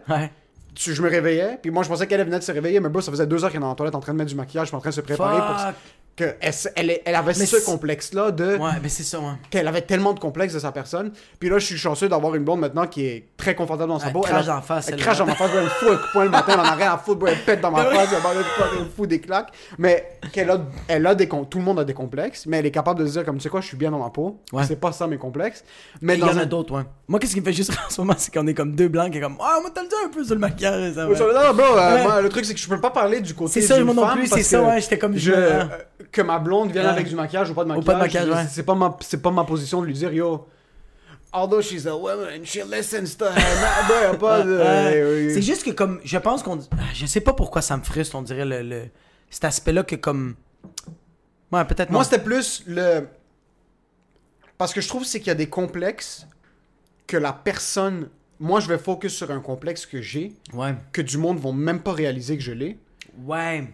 tu- je me réveillais, puis moi je pensais qu'elle venait de se réveiller, mais bro, ça faisait deux heures qu'elle était la toilette en train de mettre du maquillage, en train de se préparer pour. Que elle, elle, elle avait Mais ce complexe-là de Ouais, mais c'est ça, ouais. qu'elle avait tellement de complexes de sa personne. Puis là, je suis chanceux d'avoir une blonde maintenant qui est très confortable dans sa Elle peau. crache a- dans la face, Elle crache dans ma face, elle me fout un coup de poing le matin, elle en a rien à foutre, bro, elle pète dans ma <laughs> face, elle me- elle fout des claques. Mais qu'elle a, elle a des, tout le monde a des complexes, mais elle est capable de se dire, comme tu sais quoi, je suis bien dans ma peau. Ouais. C'est pas ça mes complexes. Mais Il y en a d'autres, ouais. Moi, qu'est-ce qui me fait juste <laughs> en ce moment, c'est qu'on est comme deux blancs qui est comme, ah, moi, t'as le un peu sur le maquillage, ça, Ouais, le- euh, le truc, c'est que je peux pas parler du côté C'est ça, moi non plus, c'est ça, ouais, j'étais comme- que ma blonde vienne Ouais. avec du maquillage ou pas de maquillage. Ou pas de maquillage, ouais. C'est pas ma, c'est pas ma position de lui dire, yo. Although she's a woman, she listens to her. <laughs> a pas de. Euh, C'est juste que comme je pense qu'on je sais pas pourquoi ça me frustre on dirait le, le- cet aspect là que comme ouais peut-être Moi, c'était plus le. Parce que je trouve c'est qu'il y a des complexes que la personne. Moi, je vais focus sur un complexe que j'ai, ouais que du monde vont même pas réaliser que je l'ai. ouais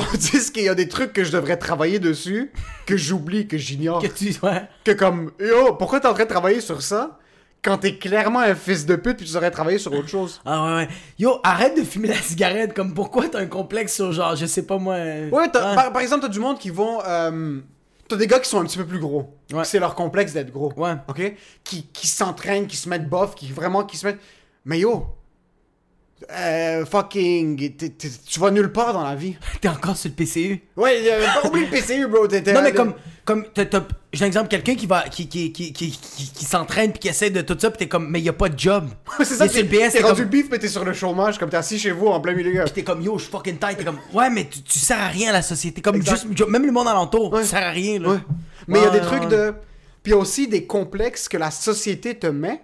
Tandis qu'il y a des trucs que je devrais travailler dessus, que j'oublie, que j'ignore. que tu ouais Que comme, yo, pourquoi t'es en train de travailler sur ça quand t'es clairement un fils de pute puis tu devrais travailler sur autre chose? ah ouais, ouais. yo arrête de fumer la cigarette comme pourquoi t'as un complexe sur genre je sais pas moi euh, Ouais, t'as-. Par, par exemple, t'as du monde qui vont. euh, t'as des gars qui sont un petit peu plus gros. Ouais. C'est leur complexe d'être gros. Ouais. OK? Qui, qui s'entraînent, qui se mettent bof, qui vraiment qui se mettent. Mais yo! Euh, fucking. tu vas nulle part dans la vie. <laughs> t'es encore sur le PCU Ouais, euh, pas le PCU, bro. non mais comme comme j'ai un exemple quelqu'un qui va qui qui qui qui, s'entraîne puis qui essaie de tout ça puis t'es comme mais y a pas de job <laughs> c'est ça, t'es rendu comme bif, mais t'es sur le chômage, comme t'es assis chez vous en plein milieu. Pis t'es comme yo, je suis fucking tight. T'es comme ouais, mais tu, tu sers à rien à la société. Comme Exact. juste, même le monde alentour, Ouais. tu sers à rien là. Ouais. Mais il y a des trucs de. Puis aussi des complexes que la société te met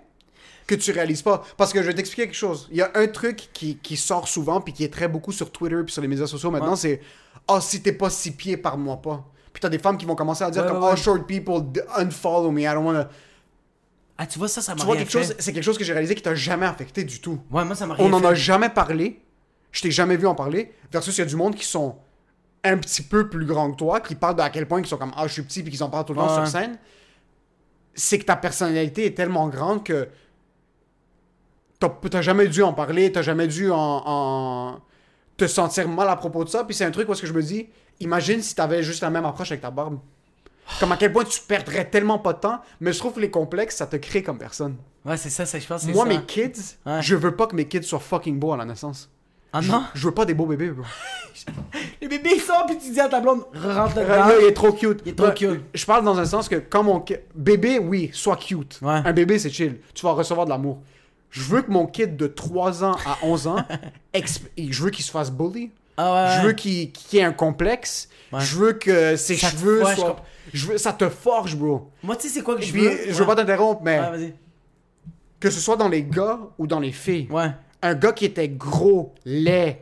que tu réalises pas. Parce que je vais t'expliquer quelque chose. Il y a un truc qui, qui sort souvent puis qui est très beaucoup sur Twitter puis sur les médias sociaux maintenant, Ouais. c'est Ah, si t'es pas six pieds, parle-moi pas. Puis t'as des femmes qui vont commencer à dire Ouais, comme Oh, short people, unfollow me, I don't wanna. Ah, tu vois, ça, ça m'a rien quelque chose, c'est quelque chose que j'ai réalisé qui t'a jamais affecté du tout. Ouais, moi, ça m'a rien On n'en a jamais parlé. Je t'ai jamais vu en parler. Versus, il y a du monde qui sont un petit peu plus grands que toi, qui parlent de à quel point ils sont comme Ah, je suis petit, puis qu'ils en parlent tout le temps Ouais. sur scène. C'est que ta personnalité est tellement grande que t'as jamais dû en parler, t'as jamais dû en, en- te sentir mal à propos de ça. Puis c'est un truc où est-ce que je me dis Imagine si t'avais juste la même approche avec ta barbe. Comme à quel point tu perdrais tellement pas de temps, mais je trouve que les complexes, ça te crée comme personne. Ouais, c'est ça, ça, je pense Moi, ça. mes kids, Ouais. je veux pas que mes kids soient fucking beaux à la naissance. Ah non? Je veux pas des beaux bébés, bro. <laughs> Les bébés, ils sortent, puis tu dis à ta blonde, rentre Là, dedans. il est trop cute. Il est trop Ouais, cute. Je parle dans un sens que quand mon bébé, oui, soit cute. Ouais. Un bébé, c'est chill. Tu vas recevoir de l'amour. Je veux que mon kid de 3 ans à 11 ans, <laughs> je veux qu'il se fasse bully. Ah ouais, Je veux qu'il ait un complexe. Ouais. Je veux que ses Ça te cheveux forge, soient... Je veux... Ça te forge, bro. Moi, tu sais, c'est quoi que je puis, veux? je veux pas t'interrompre, mais que ce soit dans les gars ou dans les filles, Ouais. un gars qui était gros, laid,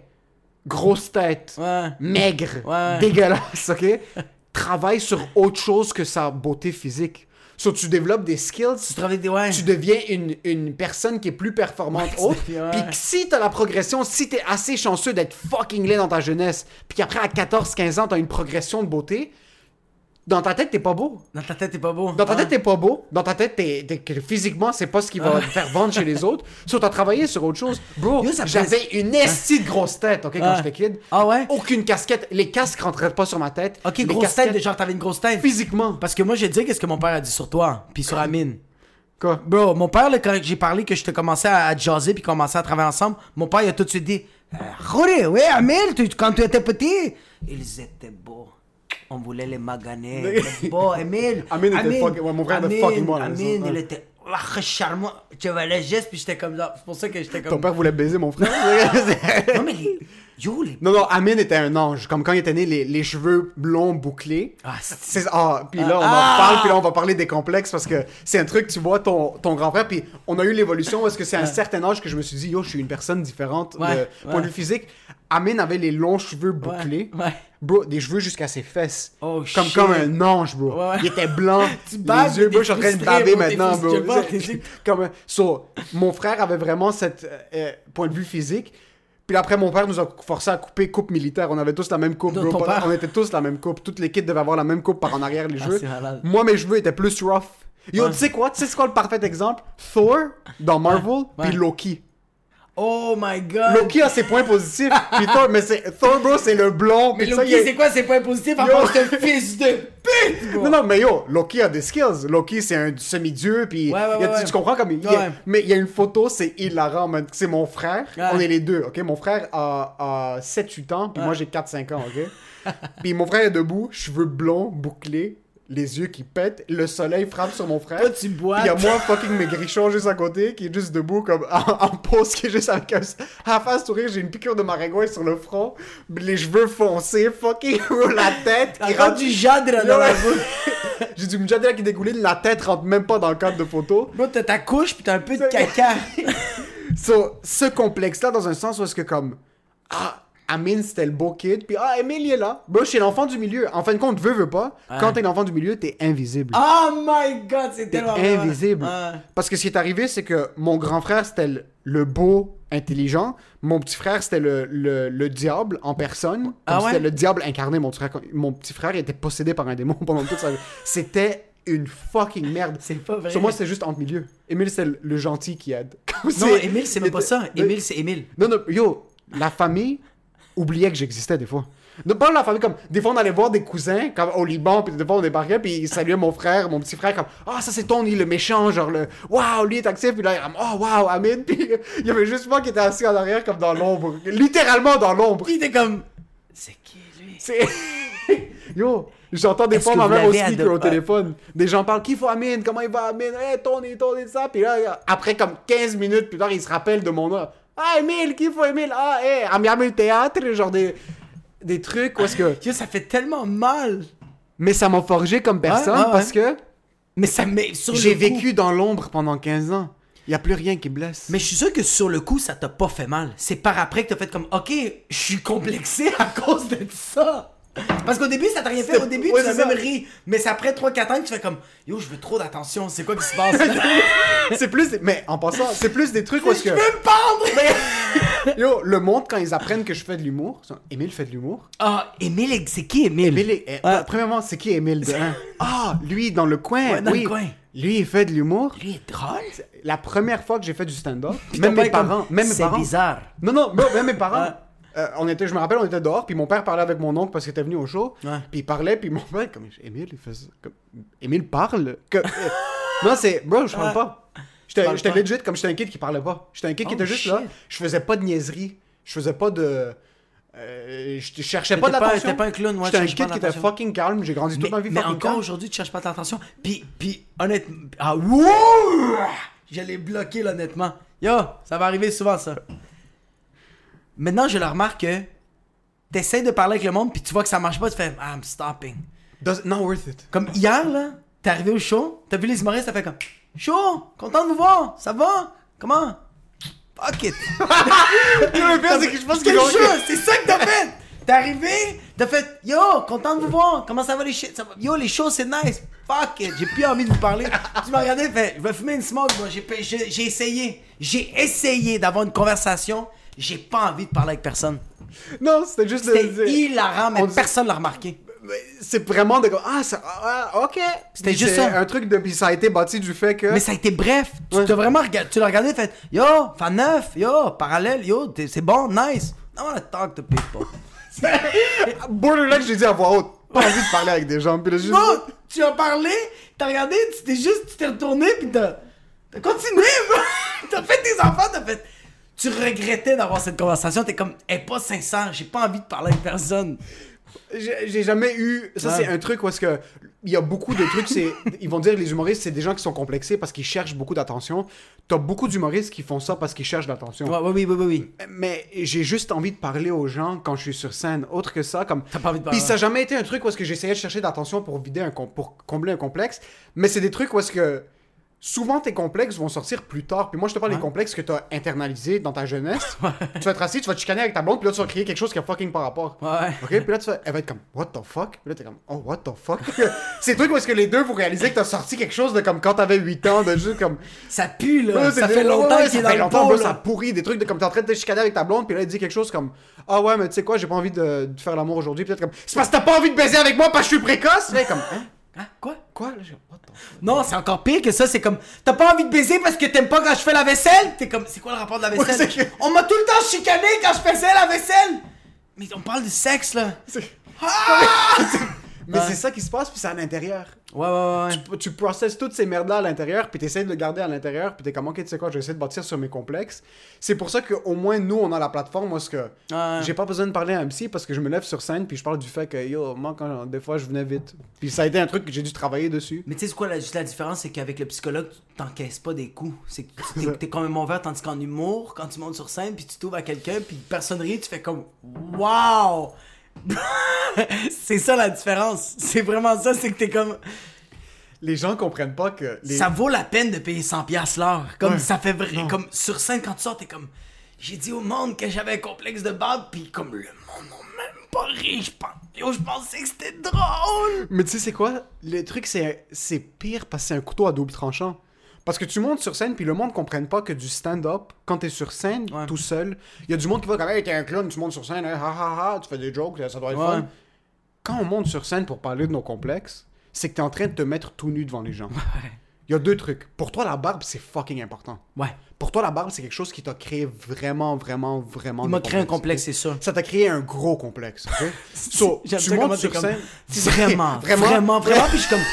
grosse tête, maigre, dégueulasse, ok? <laughs> Travaille sur autre chose que sa beauté physique. So, tu développes des skills, Tu travailles des. Ouais. tu deviens une, une personne qui est plus performante Ouais, autre. ouais. Puis si t'as la progression, si t'es assez chanceux d'être fucking laid dans ta jeunesse, puis qu'après à 14-15 ans, t'as une progression de beauté, dans ta tête, t'es pas beau. Dans ta tête, t'es pas beau. Dans ta Ouais. tête, t'es pas beau. Dans ta tête, t'es, t'es- que physiquement, c'est pas ce qui va te faire vendre chez les autres. <laughs> So, t'as travaillé sur autre chose. Bro, Yo, ça j'avais une estie de grosse tête, ok, quand Ouais. j'étais kid. Ah ouais? Aucune casquette. Les casques rentraient pas sur ma tête. Ok, Les grosse casquettes, tête, genre t'avais une grosse tête. Physiquement. Parce que moi, je vais te dire qu'est-ce que mon père a dit sur toi, puis sur Amine. Quoi? Bro, mon père, là, quand j'ai parlé que je te commençais à, à jaser puis commençais à travailler ensemble, mon père, il a tout de suite dit euh, Rory, oui, Amine, tu- quand tu étais petit, ils étaient beaux. On voulait les maganer. <laughs> Les beaux, Emile. Amine était fucking- ouais, mon frère était Amine, fucking bon la Amine, il était charmant. Tu avais le geste, puis j'étais comme ça. C'est pour ça que j'étais Ton comme. père voulait baiser mon frère? <laughs> <laughs> Non, mais les. Yo, les. non, non, Amine était un ange. Comme quand il était né, les, les cheveux blonds bouclés. Ah, c'est. Ah, puis là, on Ah! en parle, puis là, on va parler des complexes parce que c'est un truc, tu vois, ton, ton grand frère, puis on a eu l'évolution parce que c'est à un certain âge que je me suis dit, yo, je suis une personne différente Ouais, de ouais. point de vue physique. Amine avait les longs cheveux bouclés. Ouais. Bro, des cheveux jusqu'à ses fesses. Oh, comme, shit. comme un ange, bro. Il était blanc. <laughs> Tu les yeux, bro, je suis en train de baver maintenant, bro. t'es- <laughs> comme, so, mon frère avait vraiment cette euh, euh, point de vue physique. Puis après, mon père nous a forcé à couper coupe militaire. On avait tous la même coupe, bro. On était tous la même coupe. Toute l'équipe devait avoir la même coupe par en arrière les Ah, malade. Moi, mes cheveux étaient plus rough. Yo, Ouais. tu sais quoi? Tu sais c'est quoi le parfait exemple? Thor dans Marvel, puis Loki. Oh my god. Loki a ses points positifs, <laughs> puis Thor, mais c'est, Thor, bro, c'est le blond, Mais Loki, il est- c'est quoi ses points positifs à Yo. part ce fils de pute, bro? Non, non, mais yo, Loki a des skills. Loki, c'est un semi-dieu, puis Ouais, il tu, comprends comme il y a-. Mais il y a une photo, c'est hilarant. C'est mon frère, on est les deux, ok? Mon frère a, a 7-8 ans, puis moi j'ai 4-5 ans, ok? puis mon frère est debout, cheveux blonds, bouclés, les yeux qui pètent, le soleil frappe sur mon frère. Toi, tu Puis bois. il y a moi, fucking maigrichon, juste à côté, qui est juste debout, comme en, en pause, qui est juste avec un. À face sourire, j'ai une piqûre de maringouin sur le front, les cheveux foncés, fucking <laughs> la tête qui rentre. du jadre dans la bouche. <laughs> J'ai du mjadela qui dégoulait, la tête rentre même pas dans le cadre de photo. Bro, t'as ta couche pis t'as un peu de caca. <laughs> So, ce complexe-là, dans un sens où est-ce que comme, ah, Amin, c'était le beau kid, puis ah, Emile, il est là. Bro, je suis l'enfant du milieu. En fin de compte, veux, veux pas, quand t'es l'enfant du milieu, t'es invisible. Oh my god, c'est tellement invisible. Ouais. Parce que ce qui est arrivé, c'est que mon grand frère, c'était le, le beau, intelligent. Mon petit frère, c'était le, le, le diable en personne. Ah ouais? C'était le diable incarné. Mon, petit frère, mon petit frère était possédé par un démon <laughs> pendant toute sa vie. C'était une fucking merde. C'est pas vrai. Sur moi, c'était juste entre milieu. Émile, c'est le, gentil qui aide. <laughs> Non, Émile, c'est même pas ça. Émile, c'est Émile. Non, non, yo, la famille oubliait que j'existais des fois. Ne pas la famille comme. Des fois, on allait voir des cousins comme au Liban, puis des fois, on débarquait, puis ils saluaient mon frère, mon petit frère, comme Ah, ça c'est Tony, le méchant, genre le Waouh, lui est actif, puis là, il Oh, waouh, Amin, puis il y avait juste moi qui était assis en arrière, comme dans l'ombre. Littéralement dans l'ombre. Puis t'es comme. C'est qui lui? C'est. <laughs> Yo, j'entends des fois ma mère au speaker adop- au téléphone. Des gens parlent Qui faut Amin Comment il va Amin Hey, Tony, Tony, ça. Puis là, après comme 15 minutes plus tard, il se rappelle de mon nom. Ah, Emile, qui faut Emile Ah, hey, Amiable le théâtre, genre des, des trucs où est-ce que. Yo, ça fait tellement mal. Mais ça m'a forgé comme personne Ouais, ouais, parce que Mais ça met sur j'ai vécu dans l'ombre pendant 15 ans. Il y a plus rien qui blesse. Mais je suis sûr que sur le coup, ça t'a pas fait mal. C'est par après que t'as fait comme, ok, je suis complexé à <laughs> cause de ça. Parce qu'au début, ça t'a rien fait. Au début, Ouais, tu as même ri. Mais c'est après 3-4 ans que tu fais comme, yo, je veux trop d'attention. C'est quoi qui se passe? <laughs> c'est plus. des- Mais en passant, c'est plus des trucs où est-ce je que. veux me pendre! <laughs> Yo, le monde, quand ils apprennent que je fais de l'humour, ça, Émile fait de l'humour. Ah, Émile, c'est qui Émile? Émile, est- eh, Ouais. premièrement, c'est qui Émile de un? Ah, lui, dans le coin. Ouais, dans oui. le coin. Lui, il fait de l'humour. Lui est drôle. La première fois que j'ai fait du stand-up, même ton mes parents, comme, même mes C'est bizarre. Non, non, non, même mes parents. Euh, on était, je me rappelle, on était dehors, puis mon père parlait avec mon oncle parce qu'il était venu au show. Ouais. Puis il parlait, puis mon père, comme, Émile, il ça. Comme, Émile parle. Que, euh, non, c'est, bro, je parle pas. J'étais j'étais legit comme j'étais un kid qui parlait pas. J'étais un kid qui Oh, était juste shit. là. Je faisais pas de niaiserie. Je faisais pas de. euh, je cherchais pas T'étais pas- d'attention. t'étais pas un clown, ouais, J'étais un kid qui était d'attention. fucking calme. J'ai grandi toute ma vie mais encore aujourd'hui, tu cherches pas l'attention. Puis, puis, honnêtement. Ah, wouh! Je l'ai bloqué, là, honnêtement. Yo, ça va arriver souvent, ça. Maintenant, je le remarque que t'essaies de parler avec le monde, puis tu vois que ça marche pas, tu fais I'm stopping. Does- not worth it? Comme hier, là, t'es arrivé au show, t'as vu les humoristes, t'as fait comme Show, content de vous voir, ça va? Comment? Fuck it. <laughs> c'est que je pense jure, c'est ça que t'as fait. T'es arrivé, t'as fait Yo, content de vous voir. Comment ça va les shit? Yo, les shows, c'est nice. Fuck it, j'ai plus envie de vous parler. tu m'as regardé, fait Je vais fumer une smoke, moi. J'ai essayé. J'ai essayé d'avoir une conversation. J'ai pas envie de parler avec personne. Non, c'était juste de- C'était de- hilarant, mais on dit- personne l'a remarqué. Mais C'est vraiment de comme, ah, ça, ah, ok. C'était Puis juste c'est ça. Un truc de, puis ça a été bâti du fait que. Mais ça a été bref. Tu Ouais. t'as vraiment regardé, tu l'as regardé, fait Yo, fan neuf, yo, parallèle, yo, t'es- c'est bon, nice. I wanna talk to people. <laughs> Borderline, j'ai dit à voix haute. Pas envie de parler avec des gens. Puis là, juste. Bro, tu as parlé, t'as regardé, tu t'es juste, tu t'es retourné, pis t'as, t'as continué, bro. <laughs> t'as fait tes enfants, t'as fait. Tu regrettais d'avoir cette conversation, t'es comme, elle est pas sincère, j'ai pas envie de parler avec personne. J'ai jamais eu. Ça, Ouais. c'est un truc où est-ce que. Il y a beaucoup de trucs, c'est. <laughs> Ils vont dire les humoristes, c'est des gens qui sont complexés parce qu'ils cherchent beaucoup d'attention. T'as beaucoup d'humoristes qui font ça parce qu'ils cherchent l'attention. Ouais, oui, oui, oui, oui. Mais j'ai juste envie de parler aux gens quand je suis sur scène. Autre que ça, comme. T'as pas envie de parler. Puis ça n'a jamais été un truc où est-ce que j'essayais de chercher d'attention pour vider un com- pour combler un complexe. Mais c'est des trucs où est-ce que souvent tes complexes vont sortir plus tard. Puis moi je te parle des Ouais. complexes que tu as internalisés dans ta jeunesse. <laughs> tu vas être assis, tu vas te chicaner avec ta blonde, puis là tu vas créer quelque chose qui a fucking pas rapport. Ouais. Ok, puis là tu vas, elle va être comme What the fuck? Puis là t'es comme Oh what the fuck? <laughs> c'est truc où est-ce que les deux vous réalisez que t'as sorti quelque chose de comme quand t'avais 8 ans, de juste comme. <laughs> Ça pue, là. Ouais, ça des- fait longtemps ouais, ouais, qu'il est ça dans le pot, bro, ça là. pourrit des trucs de comme t'es en train de te chicaner avec ta blonde puis là elle dit quelque chose comme ah ouais mais tu sais quoi j'ai pas envie de, de faire l'amour aujourd'hui peut-être comme c'est parce que t'as pas envie de baiser avec moi parce que je suis précoce Là, comme hein? Hein? Quoi? Quoi? Là, j'ai- what the fuck? Non, c'est encore pire que ça. C'est comme, t'as pas envie de baiser parce que t'aimes pas quand je fais la vaisselle? T'es comme, c'est quoi le rapport de la vaisselle? Ouais, c'est que- On m'a tout le temps chicané quand je faisais la vaisselle! Mais on parle de sexe, là. C'est- Ah! <laughs> Mais Ouais. c'est ça qui se passe, puis c'est à l'intérieur. Ouais, ouais, ouais. Tu, tu processes toutes ces merdes-là à l'intérieur, puis tu essaies de le garder à l'intérieur, puis t'es comme, ok, tu sais quoi, je vais essayer de bâtir sur mes complexes. C'est pour ça qu'au moins, nous, on a la plateforme, moi, ce que Ouais. j'ai pas besoin de parler à un psy parce que je me lève sur scène, puis je parle du fait que, yo, moi, quand, des fois, je venais vite. Puis ça a été un truc que j'ai dû travailler dessus. Mais tu sais quoi la, juste la différence, c'est qu'avec le psychologue, tu t'encaisses pas des coups. C'est que t'es- quand même ouvert, tandis qu'en humour, quand tu montes sur scène, puis tu t'ouvres à quelqu'un, puis personne rit, tu fais comme Wow! <laughs> c'est ça la différence. C'est vraiment ça, c'est que t'es comme. Les gens comprennent pas que. Les... Ça vaut la peine de payer 100$ piastres l'heure. Comme Ouais. ça fait vrai. Comme sur scène, quand tu sors, t'es comme. J'ai dit au monde que j'avais un complexe de barbe, puis comme le monde n'a même pas ri. Je pense, yo, je pensais que c'était drôle. Mais tu sais, c'est quoi? Le truc, c'est c'est pire parce que c'est un couteau à double tranchant. Parce que tu montes sur scène, puis le monde ne comprenne pas que du stand-up, quand t'es sur scène, Ouais. tout seul, il y a du monde qui va comme, hey, t'es un clown, tu montes sur scène, hein, ha ha ha, tu fais des jokes, ça doit être Ouais. fun. Quand on monte sur scène pour parler de nos complexes, c'est que t'es en train de te mettre tout nu devant les gens. <laughs> Il y a deux trucs. Pour toi, la barbe, c'est fucking important. Ouais. Pour toi, la barbe, c'est quelque chose qui t'a créé vraiment, vraiment, vraiment. Il m'a créé un complexe, c'est sûr. Ça t'a créé un gros complexe. ok? <laughs> So, tu ça montes t'es sur comme- scène. <laughs> Vraiment, vraiment, vraiment, puis je suis comme.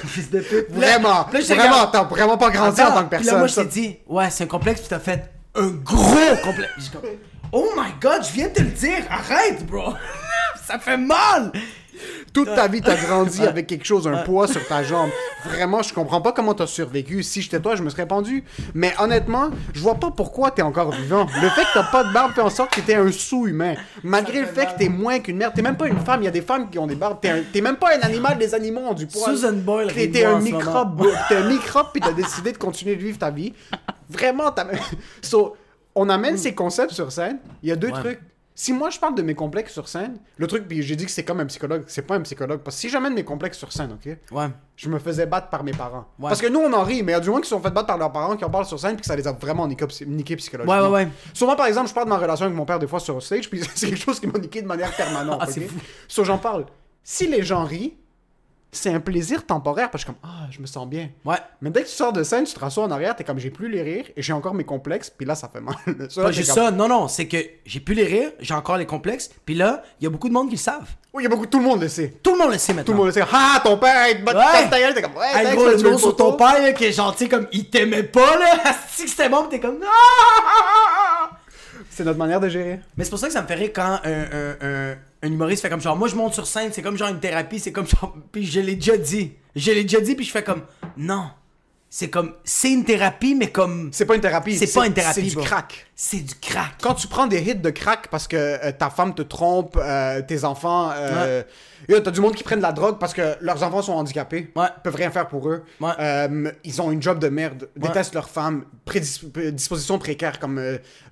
<laughs> Fils de pute. Vraiment, là, vraiment, t'as vraiment pas grandi en tant que personne. là, moi, je t'ai dit, ouais, c'est un complexe, puis t'as fait un gros complexe. Oh my god, je viens de te le dire, arrête, bro. <laughs> Ça fait mal. Toute ta vie, t'as grandi avec quelque chose, un poids sur ta jambe. Vraiment, je comprends pas comment t'as survécu. Si j'étais toi, je me serais pendu. Mais honnêtement, je vois pas pourquoi t'es encore vivant. Le fait que t'as pas de barbe fait en sorte que t'es un sous-humain. Malgré le fait mal. que t'es moins qu'une merde. T'es même pas une femme. Il y a des femmes qui ont des barbes. T'es même pas un animal. Les animaux ont du poids. Susan Boyle T'es un microbe. T'es un microbe, puis t'as décidé de continuer de vivre ta vie. Vraiment, t'as... <laughs> So, on amène ces concepts sur scène. Il y a deux Ouais. trucs. Si moi je parle de mes complexes sur scène, le truc, puis j'ai dit que c'est comme un psychologue, c'est pas un psychologue. Parce que si j'amène mes complexes sur scène, ok, Ouais. je me faisais battre par mes parents. Ouais. Parce que nous on en rit, mais il y a du moins qui se sont fait battre par leurs parents qui en parlent sur scène puis que ça les a vraiment niqués, psy- niqués psychologiquement. Ouais, ouais, ouais. Souvent par exemple, je parle de ma relation avec mon père des fois sur stage, puis <laughs> c'est quelque chose qui m'a niqué de manière permanente. Ah, c'est ok? fou. So, j'en parle. Si les gens rient, c'est un plaisir temporaire parce que je suis comme ah, je me sens bien. Ouais. Mais dès que tu sors de scène, tu te rassois en arrière, t'es comme j'ai plus les rires et j'ai encore mes complexes, puis là ça fait mal. <laughs> Ça, là, Pas t'es juste comme- ça, non, non, c'est que j'ai plus les rires, j'ai encore les complexes, puis là, il y a beaucoup de monde qui le savent. Oui, il y a beaucoup, tout le monde le sait. Tout le monde le sait Tout maintenant. le monde le sait. Ah, ton père, il te bat Ouais. ta gueule, t'es comme ouais, Hey, gros, le nom sur ton père, là, qui est gentil, comme il t'aimait pas, là. <laughs> Si c'était bon, t'es comme. Ah! C'est notre manière de gérer. Mais c'est pour ça que ça me fait rire quand un, un, un, un humoriste fait comme genre, moi je monte sur scène, c'est comme genre une thérapie, c'est comme genre. <laughs> Puis je l'ai déjà dit. Je l'ai déjà dit, puis je fais comme. Non. C'est comme. C'est une thérapie, mais comme. C'est pas une thérapie. C'est pas une thérapie, C'est du crack. C'est du crack. Quand tu prends des hits de crack parce que euh, ta femme te trompe, euh, tes enfants, euh, yo, t'as du monde qui prennent de la drogue parce que leurs enfants sont handicapés, Ouais. peuvent rien faire pour eux, Ouais. Euh, ils ont une job de merde, Ouais. détestent leur femme, prédis- disposition précaire comme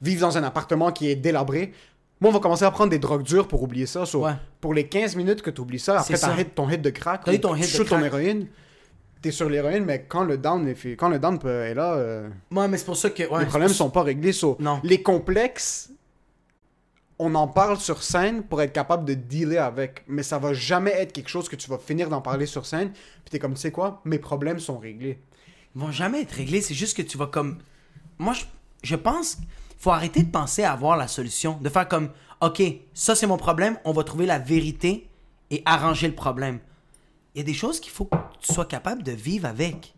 vivre dans un appartement qui est délabré. Moi, on va commencer à prendre des drogues dures pour oublier ça. So, Ouais. Pour les 15 minutes que tu oublies ça, après ça. hit ton hit de crack, ou ton tu hit de ton héroïne, t'es sur l'héroïne, mais quand le down est, quand le down est là, euh, Ouais, mais c'est pour ça que. Ouais, les problèmes sont pas réglés. So, Non. Les complexes, on en parle sur scène pour être capable de dealer avec, mais ça va jamais être quelque chose que tu vas finir d'en parler sur scène. Puis t'es comme, tu sais quoi, mes problèmes sont réglés. Ils vont jamais être réglés, c'est juste que tu vas comme. Moi, je, je pense faut arrêter de penser à avoir la solution. De faire comme, OK, ça c'est mon problème, on va trouver la vérité et arranger le problème. Il y a des choses qu'il faut que tu sois capable de vivre avec.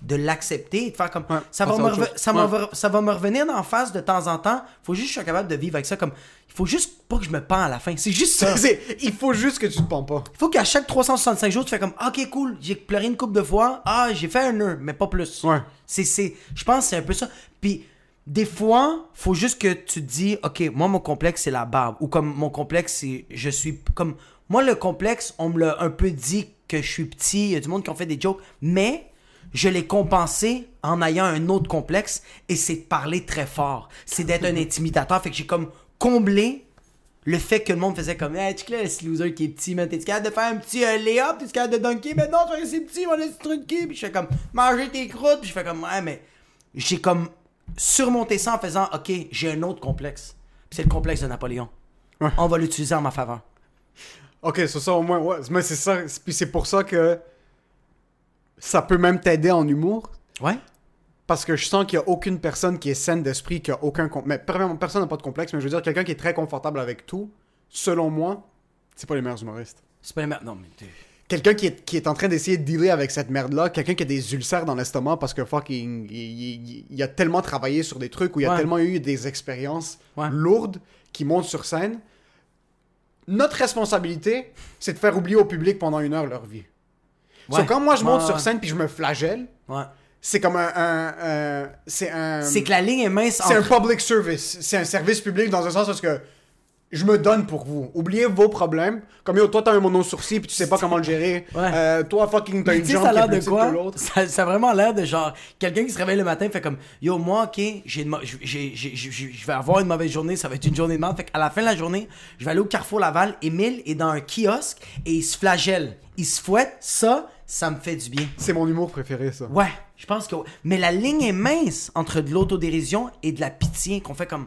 De l'accepter et de faire comme. Ouais, ça, va me ça, Ouais. ça va revenir en face de temps en temps. faut juste que je sois capable de vivre avec ça. comme Il faut juste pas que je me pends à la fin. C'est juste ça. Il faut juste que tu te pends pas. Il faut qu'à chaque 365 jours, tu fais comme OK, cool, j'ai pleuré une coupe de fois. Ah, j'ai fait un nœud, mais pas plus. Ouais. C'est, c'est, je pense que c'est un peu ça. Puis, des fois, faut juste que tu te dis OK, moi, mon complexe, c'est la barbe. Ou comme mon complexe, c'est je suis. Comme moi, le complexe, on me l'a un peu dit que je suis petit. Il y a du monde qui ont fait des jokes. Mais je l'ai compensé en ayant un autre complexe et c'est de parler très fort. C'est d'être un intimidateur. Fait que j'ai comme comblé le fait que le monde faisait comme Hey, tu là, ce loser qui est petit, man, t'es capable de faire un petit euh, t'es capable de dunker, mais non, tu c'est petit, on laisse truquer. Puis je fais comme manger tes croûtes, puis je fais comme ouais, mais j'ai comme surmonté ça en faisant ok, j'ai un autre complexe. C'est le complexe de Napoléon. Ouais. On va l'utiliser en ma faveur. Ok, c'est ça au moins, ouais. Mais c'est ça, puis c'est pour ça que ça peut même t'aider en humour. Ouais. Parce que je sens qu'il n'y a aucune personne qui est saine d'esprit, qui a aucun... com- Mais premièrement, personne n'a pas de complexe, mais je veux dire, quelqu'un qui est très confortable avec tout, selon moi, c'est pas les meilleurs humoristes. C'est pas les mêmes. Non, mais. Quelqu'un qui est, qui est en train d'essayer de dealer avec cette merde-là, quelqu'un qui a des ulcères dans l'estomac parce que fucking, il, il- il a tellement travaillé sur des trucs où il a tellement eu des expériences Ouais. lourdes qui montent sur scène. Notre responsabilité, c'est de faire oublier au public pendant une heure leur vie. Ouais. So, quand moi je monte sur scène puis je me flagelle, c'est comme un, un- un- c'est un, C'est que la ligne est mince c'est un public service. C'est un service public dans un sens parce que je me donne pour vous. Oubliez vos problèmes. Comme yo, toi t'as un mono sourcil puis tu sais pas comment le gérer. Ouais. Euh, toi fucking t'as une jambe ça a qui est l'air de quoi? ça, ça a vraiment l'air de genre quelqu'un qui se réveille le matin fait comme yo moi ok je vais avoir une mauvaise journée ça va être une journée de merde fait qu'à la fin de la journée je vais aller au Carrefour Laval Émile est dans un kiosque et il se flagelle il se fouette ça ça me fait du bien C'est mon humour préféré ça. ouais je pense que mais la ligne est mince entre de l'autodérision et de la pitié qu'on fait comme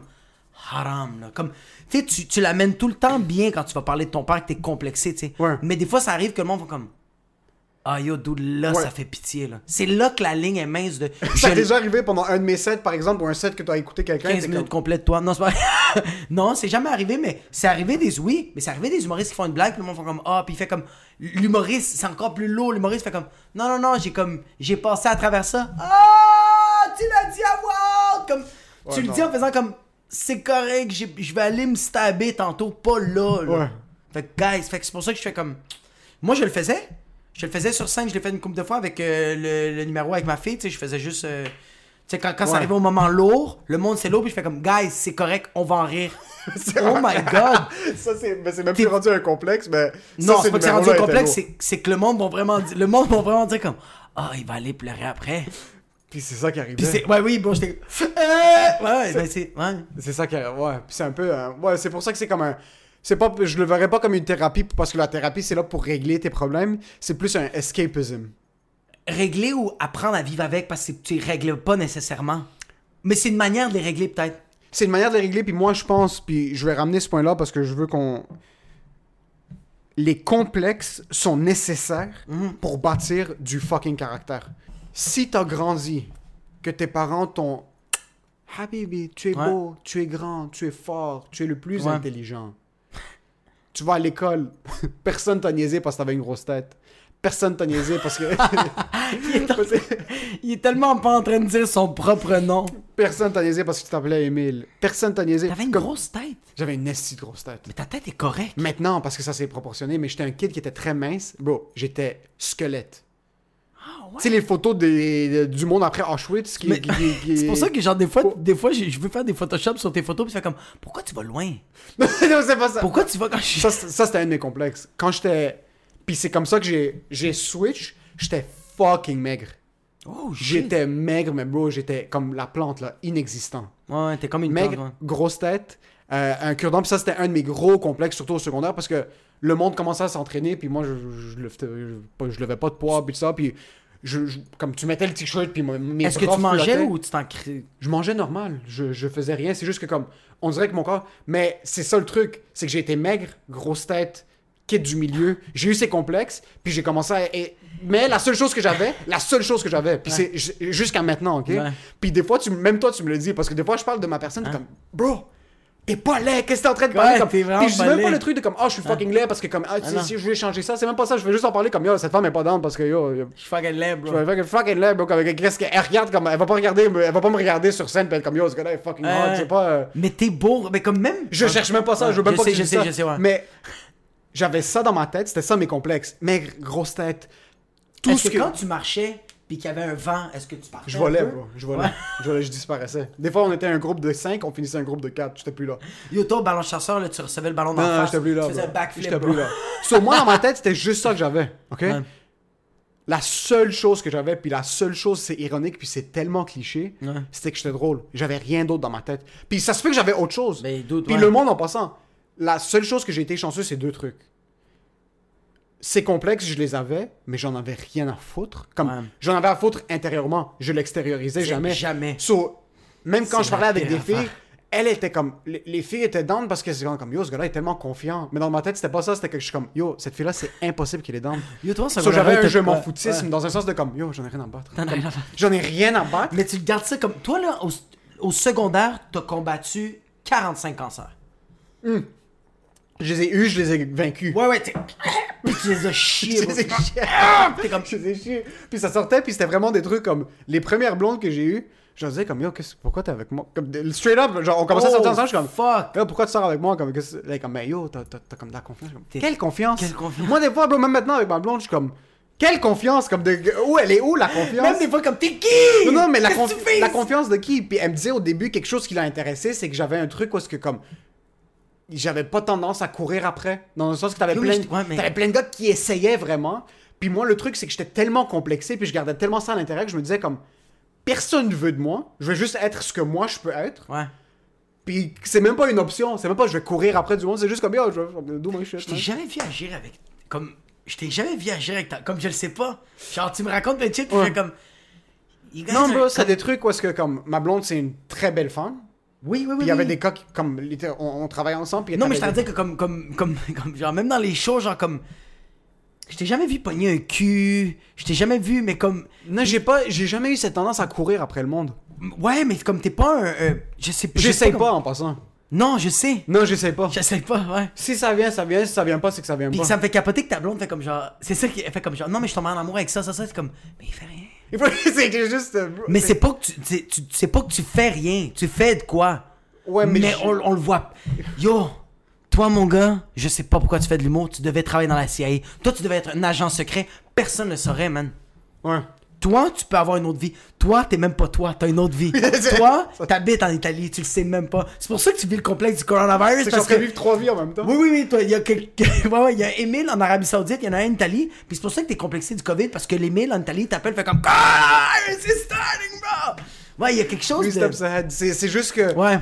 haram là comme tu tu, l'amènes tout le temps bien quand tu vas parler de ton père que t'es complexé tu sais Ouais. mais des fois ça arrive que le monde va comme ah yo dude là Ouais. ça fait pitié là c'est là que la ligne est mince de <laughs> Ça t'est déjà arrivé pendant un de mes sets, par exemple, ou un set que t'as écouté quelqu'un. 15 t'es minutes comme- complètes toi non c'est pas <laughs> non c'est jamais arrivé mais c'est arrivé des oui mais c'est arrivé des humoristes qui font une blague puis le monde font comme ah puis il fait comme l'humoriste c'est encore plus lourd l'humoriste fait comme non non non j'ai comme j'ai passé à travers ça ah tu l'as dit à haute! comme Ouais, tu le dis en faisant comme c'est correct j'ai- je vais aller me stabber tantôt pas là, là. Ouais. fait que guys fait que c'est pour ça que je fais comme moi je le faisais je le faisais sur scène je l'ai fait une couple de fois avec euh, le, le numéro avec ma fille tu sais je faisais juste euh, tu sais quand, quand ça arrivait au moment lourd le monde c'est lourd puis je fais comme guys c'est correct on va en rire <laughs> oh my god <laughs> ça, c'est même plus rendu un complexe, mais. non c'est pas que c'est ce rendu un complexe c'est que le monde va vraiment dire le monde va vraiment dire comme ah il va aller pleurer après Puis c'est ça qui arrivait. puis ouais oui bon j'étais Euh, ouais ben c'est ouais C'est ça qui arrive. Ouais. Puis c'est un peu. euh, Ouais, c'est pour ça que c'est comme un. C'est pas, je le verrais pas comme une thérapie parce que la thérapie c'est là pour régler tes problèmes. C'est plus un escapism. régler ou apprendre à vivre avec parce que tu les règles pas nécessairement mais c'est une manière de les régler peut-être C'est une manière de les régler, puis moi je pense, puis je vais ramener ce point-là parce que je veux qu'on. Les complexes sont nécessaires Mhm. pour bâtir du fucking caractère. Si t'as grandi, que tes parents t'ont. Habibi, tu es Ouais. beau, tu es grand, tu es fort, tu es le plus Ouais. intelligent. Tu vas à l'école, <laughs> personne t'a niaisé parce que t'avais une grosse tête. Personne t'a niaisé parce que. <laughs> <laughs> il est tellement pas en train de dire son propre nom personne t'a niaisé parce que tu t'appelais Émile. Personne t'a niaisé. t'avais une Comme- grosse tête J'avais une esti de grosse tête. mais ta tête est correcte Maintenant, parce que ça s'est proportionné, mais j'étais un kid qui était très mince. Bro, j'étais squelette. Ah Tu sais, les photos des- de- du monde après Auschwitz qui. Mais- qui- qui- qui- <laughs> C'est pour ça que genre des fois, Oh. des fois je veux faire des Photoshop sur tes photos puis tu fais comme pourquoi tu vas loin? <laughs> Non, c'est pas ça. Pourquoi tu vas quand je Ça, c'est- ça, c'était un de mes complexes. Quand j'étais. Puis c'est comme ça que j'ai, j'ai switch. J'étais fucking maigre. Oh. J'étais maigre, mais bro, j'étais comme la plante, là, inexistant. Ouais, ouais, t'es comme une Maigre, plante, ouais. grosse tête, euh, un cure-dent. Puis ça, c'était un de mes gros complexes, surtout au secondaire, parce que le monde commençait à s'entraîner, puis moi, je, je, je, je, levais pas de poids, puis tout ça. Puis je, je- comme tu mettais le t-shirt, puis mes Est-ce que tu mangeais flottaient. ou tu t'en crées? Je mangeais normal, je, je faisais rien, c'est juste que comme, on dirait que mon corps... Mais c'est ça le truc, c'est que j'ai été maigre, grosse tête, kid du milieu, j'ai eu ces complexes, puis j'ai commencé à... et- Mais la seule chose que j'avais, la seule chose que j'avais, puis c'est j- jusqu'à maintenant, ok? Ouais. Puis des fois, tu, même toi, tu me le dis, parce que des fois, je parle de ma personne, t'es comme, bro... T'es pas laid, qu'est-ce que t'es en train de parler Hein? Ouais, comme... t'es pas même pas le truc de comme, ah, je suis fucking laid parce que comme, ah, si, non. si je voulais changer ça, c'est même pas ça, je veux juste en parler comme, yo, cette femme est pas down parce que, yo, yo, Je suis fucking laid, bro. je vais faire fucking laid, bro, comme, qu'est-ce qu'elle regarde comme, elle va pas regarder, elle va pas me regarder sur scène, puis être comme, yo, ce gars-là est fucking hot, Ouais. c'est pas... euh, Mais t'es beau, mais comme même. je cherche même pas ça, je veux même je pas sais, que je sais, je sais, ouais. Mais j'avais ça dans ma tête, c'était ça mes complexes. Maigre, grosse tête, tout Est-ce ce que, que... quand tu marchais puis qu'il y avait un vent, est-ce que tu partais Je volais, bro, je volais. Ouais. Je volais, je disparaissais. Des fois, on était un groupe de 5, on finissait un groupe de 4, j'étais plus là. Yo, toi, ballon chasseur, là, tu recevais le ballon dans Non, la non, face. j'étais plus là. Tu faisais bro. backflip, J'étais plus là. Sur moi, dans ma <laughs> tête, c'était juste ça que j'avais, ok? La seule chose que j'avais, puis la seule chose, c'est ironique, puis c'est tellement cliché, Ouais. c'était que j'étais drôle. J'avais rien d'autre dans ma tête. Puis ça se fait que j'avais autre chose. Ben, d'autres, Puis ouais. le monde en passant, la seule chose que j'ai été chanceux, c'est deux trucs. Ces complexes, je les avais, mais j'en avais rien à foutre. Comme Ouais. j'en avais à foutre intérieurement, je l'extériorisais jamais. jamais. So, même quand je parlais la avec des filles, elle était comme. Les, les filles étaient down parce que c'est comme, yo, ce gars-là est tellement confiant. Mais dans ma tête, c'était pas ça. C'était que je suis comme, yo, cette fille-là, c'est impossible qu'elle est down. Yo, toi, ça So, va j'avais un arrêter- je m'en foutisme ouais. dans un sens de comme, yo, j'en ai rien à battre. J'en ai rien à battre. Mais tu le gardes ça comme. Toi, là, au, au secondaire, t'as combattu 45 cancers. Je les ai eus, je les ai vaincus. Ouais, ouais, t'es. Tu les as chiés. <laughs> Je les ai chiés. T'es comme. Je les ai chiés. Puis ça sortait, puis c'était vraiment des trucs comme les premières blondes que j'ai eues. Je disais comme, yo, pourquoi t'es avec moi? Comme, straight up, genre, on commençait à sortir Oh, ensemble, je suis comme, Fuck. Yo, pourquoi tu sors avec moi? Comme, comme ben yo, t'as, t'as- t'as comme de la confiance. Je comme, Quelle confiance? Quelle confiance? Moi, des fois, bro, même maintenant avec ma blonde, je suis comme, quelle confiance? Comme de, où elle est où la confiance? Même des fois, comme t'es qui? Non, non, mais la, la confiance de qui? Puis elle me disait au début quelque chose qui l'a intéressé, c'est que j'avais un truc où est-ce que comme j'avais pas tendance à courir après, dans le sens que t'avais Oui, plein, ouais, mais- t'avais plein de gars qui essayaient vraiment. Puis moi, le truc, c'est que j'étais tellement complexé, puis je gardais tellement ça à l'intérieur que je me disais comme personne ne veut de moi, je veux juste être ce que moi je peux être. Ouais. Puis c'est même pas une option, c'est même pas je vais courir après du monde, c'est juste comme yo, je vais do my shit. Je t'ai jamais vu agir avec. Comme. Je t'ai jamais vu agir avec ta. Comme je le sais pas. Genre, tu me racontes plein de shit, puis Ouais. je fais comme. Non, bro, c'est des trucs où est-ce que comme ma blonde, c'est une très belle femme. Oui, oui, oui. Puis il y avait des cas qui, comme, on, on travaillait ensemble. Puis Non, mais je t'en dire que comme, comme, comme, <laughs> comme, genre, même dans les shows, genre, comme. Je t'ai jamais vu pogner un cul. Je t'ai jamais vu, mais comme. Non, j'ai pas, j'ai jamais eu cette tendance à courir après le monde. Ouais, mais comme t'es pas un. un- je sais je sais J'essaye comme- pas en passant. Non, je sais. Non, j'essaye pas. J'essaie pas, ouais. Si ça vient, ça vient. Si ça vient pas, c'est que ça vient Puis pas. ça me fait capoter que ta blonde fait comme genre. C'est ça qui fait comme genre. Non, mais je tombe en amour avec ça, ça, ça. C'est comme. Mais il fait rien. C'est juste. euh, Mais c'est pas que tu, c'est- tu. C'est pas que tu fais rien. Tu fais de quoi? Ouais, mais. mais je- on, on le voit. Yo, toi, mon gars, je sais pas pourquoi tu fais de l'humour. Tu devais travailler dans la CIA. Toi, tu devais être un agent secret. Personne ne saurait, man. Ouais. Toi, tu peux avoir une autre vie. Toi, t'es même pas toi, t'as une autre vie. <laughs> toi, t'habites en Italie, tu le sais même pas. C'est pour ça que tu vis le complexe du coronavirus. C'est parce que... vivre trois vies en même temps. Oui, oui, oui, toi, il y a quelqu'un. <laughs> ouais, ouais, y a Emile en Arabie Saoudite, il y en a un en Italie. Puis c'est pour ça que t'es complexé du COVID, parce que l'Emile en Italie t'appelle, fait comme Coronavirus is starting, bro! Ouais, il y a quelque chose Oui, de. C'est juste que. Ouais.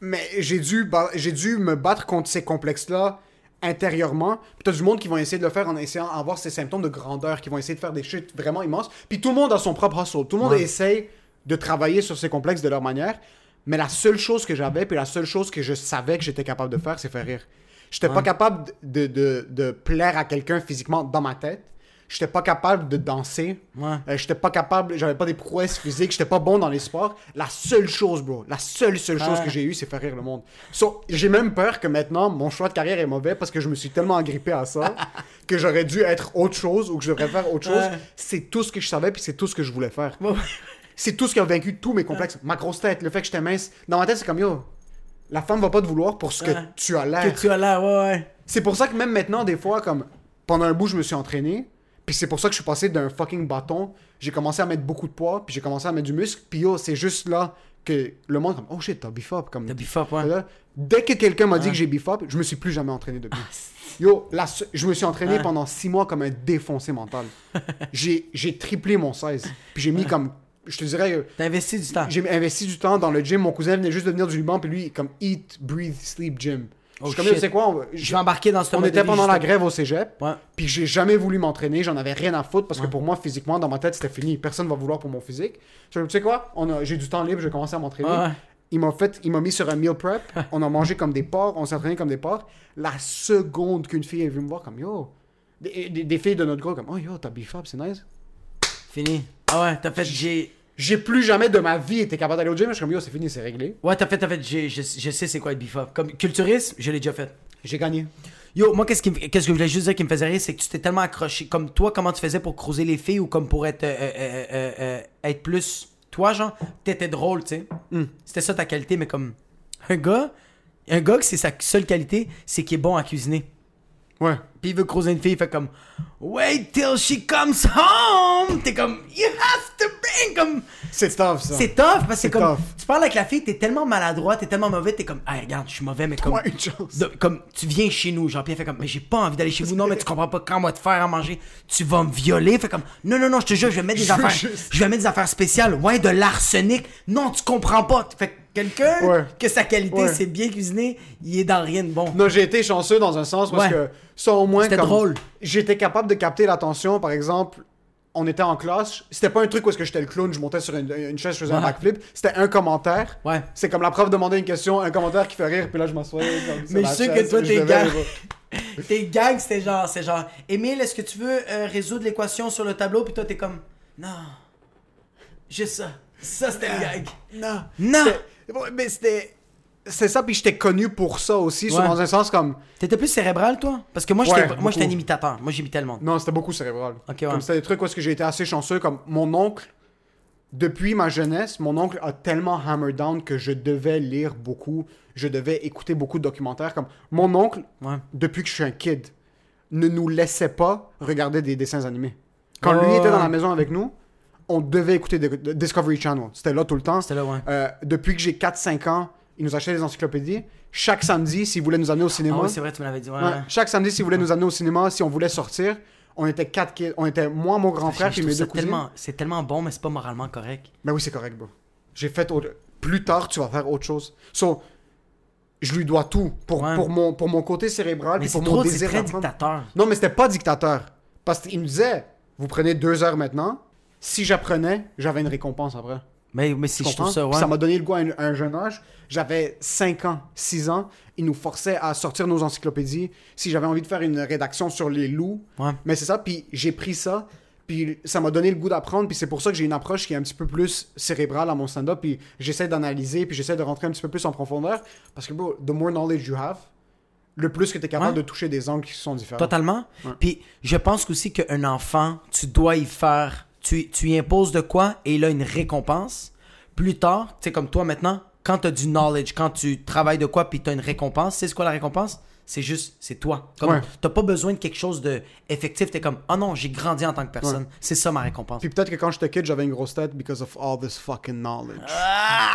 Mais j'ai dû, j'ai dû me battre contre ces complexes-là intérieurement. Puis t'as du monde qui vont essayer de le faire en essayant d'avoir ces symptômes de grandeur, qui vont essayer de faire des shit vraiment immenses. Puis tout le monde a son propre hustle. Tout le monde Ouais. essaye de travailler sur ces complexes de leur manière. Mais la seule chose que j'avais, puis la seule chose que je savais que j'étais capable de faire, c'est faire rire. J'étais pas capable de, de, de plaire à quelqu'un physiquement dans ma tête. J'étais pas capable de danser. Ouais. Euh, j'étais pas capable, j'avais pas des prouesses physiques, j'étais pas bon dans les sports. La seule chose, bro, la seule, seule chose Ouais. que j'ai eu, c'est faire rire le monde. So, j'ai même peur que maintenant, mon choix de carrière est mauvais parce que je me suis tellement agrippé à ça <laughs> que j'aurais dû être autre chose ou que je devrais faire autre chose. Ouais. C'est tout ce que je savais puis c'est tout ce que je voulais faire. C'est tout ce qui a vaincu tous mes complexes. Ma grosse tête, le fait que j'étais mince. Dans ma tête, c'est comme yo, la femme va pas te vouloir pour ce que tu as l'air. Que tu as là, ouais, ouais. C'est pour ça que même maintenant, des fois, comme pendant un bout, je me suis entraîné. Puis c'est pour ça que je suis passé d'un fucking bâton. J'ai commencé à mettre beaucoup de poids. Puis j'ai commencé à mettre du muscle. Puis yo, c'est juste là que le monde, comme, oh shit, t'as beef up. Comme, T'as beef up, ouais. Là, dès que quelqu'un m'a dit Ouais. que j'ai beef up, je me suis plus jamais entraîné depuis. Yo, la se- je me suis entraîné Ouais. pendant six mois comme un défoncé mental. <laughs> j'ai triplé mon 16. Puis j'ai mis comme, je te dirais, euh, T'as investi du temps. j'ai investi du temps dans le gym. Mon cousin venait juste de venir du Liban. Puis lui, comme, eat, breathe, sleep, gym. Oh, je suis comme, tu sais quoi, on Je vais embarquer dans ce on était pendant la grève au cégep, Ouais. puis j'ai jamais voulu m'entraîner, j'en avais rien à foutre parce que pour moi, physiquement, dans ma tête, c'était fini. Personne va vouloir pour mon physique. Je tu sais quoi, j'ai du temps libre, j'ai commencé à m'entraîner. Ouais. Il m'a fait, il m'a mis sur un meal prep, <laughs> on a mangé comme des porcs, on s'est entraîné comme des porcs. La seconde qu'une fille est venue me voir comme yo, des, des- des filles de notre groupe comme oh yo, t'as up, c'est nice. Fini. Ah ouais, t'as fait. J'ai. J'ai plus jamais de ma vie été capable d'aller au gym, je suis comme yo, c'est fini, c'est réglé. Ouais, t'as fait, t'as fait. Je, je sais c'est quoi être up. Comme culturiste, je l'ai déjà fait. J'ai gagné. Yo, moi, qu'est-ce, qui qu'est-ce que je voulais juste dire qui me faisait rire, c'est que tu t'es tellement accroché. Comme toi, comment tu faisais pour creuser les filles ou comme pour être, euh, euh, euh, être plus. Toi, genre, t'étais drôle, tu sais. C'était ça ta qualité, mais comme. Un gars, un gars que c'est sa seule qualité, c'est qu'il est bon à cuisiner. Ouais. Puis il veut creuser une fille, il fait comme Wait till she comes home! T'es comme You have to bring! Comme. C'est tough ça. C'est tough parce que comme. tough. Tu parles avec la fille, t'es tellement maladroit, t'es tellement mauvais, t'es comme Hey, regarde, je suis mauvais, mais comme. Une de- comme tu viens chez nous, elle fait comme, mais j'ai pas envie d'aller chez vous, non, mais tu comprends pas quand on va te faire à manger, tu vas me violer, fait comme, non, non, non, je te jure, je vais mettre des Je veux affaires, juste- je vais mettre des affaires spéciales, ouais, de l'arsenic, non, tu comprends pas, fait que quelqu'un Ouais. que sa qualité Ouais. c'est bien cuisiner, il est dans rien de bon. Non, j'ai été chanceux dans un sens parce que ça au moins C'était drôle. J'étais capable de capter l'attention, par exemple, on était en classe, c'était pas un truc où est-ce que j'étais le clown, je montais sur une, une chaise, je faisais un backflip. C'était un commentaire. Ouais. C'est comme la prof demandait une question, un commentaire qui fait rire, puis là je sur Mais je sais que toi, <laughs> t'es gars. Tes gags, c'était genre, c'est genre, Émile, est-ce que tu veux euh, résoudre l'équation sur le tableau? Puis toi, t'es comme, non. Juste ça. Ça, c'était le gag. Non. Non! Mais c'était. C'est ça, puis j'étais connu pour ça aussi, Ouais. dans un sens comme. T'étais plus cérébral, toi? Parce que moi, j'étais Ouais, moi, j'étais un imitateur. Moi, j'imitais le monde. Non, c'était beaucoup cérébral. Ouais. Comme c'était des trucs où j'ai été assez chanceux, comme mon oncle, depuis ma jeunesse, mon oncle a tellement hammer down que je devais lire beaucoup, je devais écouter beaucoup de documentaires. Comme mon oncle, depuis que je suis un kid, ne nous laissait pas regarder des dessins animés. Quand lui était ouais. dans la maison avec nous, on devait écouter de- Discovery Channel. C'était là tout le temps. C'était là, ouais. Euh, depuis que j'ai 4-5 ans, il nous achetait des encyclopédies. Chaque samedi, s'il voulait nous amener au cinéma, Ah ouais, c'est vrai, tu me l'avais dit. Ouais. Ouais, chaque samedi, s'il voulait nous amener au cinéma, si on voulait sortir, on était quatre kids. On était moi, mon grand frère, puis mes deux cousins. tellement, c'est tellement bon, mais c'est pas moralement correct. Ben oui, c'est correct, bro. J'ai fait autre... Plus tard, tu vas faire autre chose. So, je lui dois tout. Pour, Ouais. pour, mon, pour mon côté cérébral, Mais c'est pour mon trop, désir très dictateur. Non, mais c'était pas dictateur. Parce qu'il nous disait, vous prenez deux heures maintenant. Si j'apprenais, j'avais une récompense après. Mais, mais si je trouve ça, Puis ouais. Ça m'a donné le goût à un, à un jeune âge. J'avais 5 ans, 6 ans. Ils nous forçaient à sortir nos encyclopédies. Si j'avais envie de faire une rédaction sur les loups. Ouais. Mais c'est ça, puis j'ai pris ça. Puis ça m'a donné le goût d'apprendre. Puis c'est pour ça que j'ai une approche qui est un petit peu plus cérébrale à mon stand-up. Puis j'essaie d'analyser. Puis j'essaie de rentrer un petit peu plus en profondeur. Parce que, bro, the more knowledge you have, le plus que tu es capable Ouais. de toucher des angles qui sont différents. Totalement. Puis je pense aussi qu'un enfant, tu dois y faire. Tu, tu y imposes de quoi et il a une récompense. Plus tard, tu sais, comme toi maintenant, quand tu as du knowledge, quand tu travailles de quoi puis tu as une récompense, c'est quoi la récompense? C'est juste, c'est toi. Comme, Ouais. T'as pas besoin de quelque chose de effectif. T'es comme, oh non, j'ai grandi en tant que personne. C'est ça ma récompense. Puis peut-être que quand j'étais kid, j'avais une grosse tête because of all this fucking knowledge. Ah!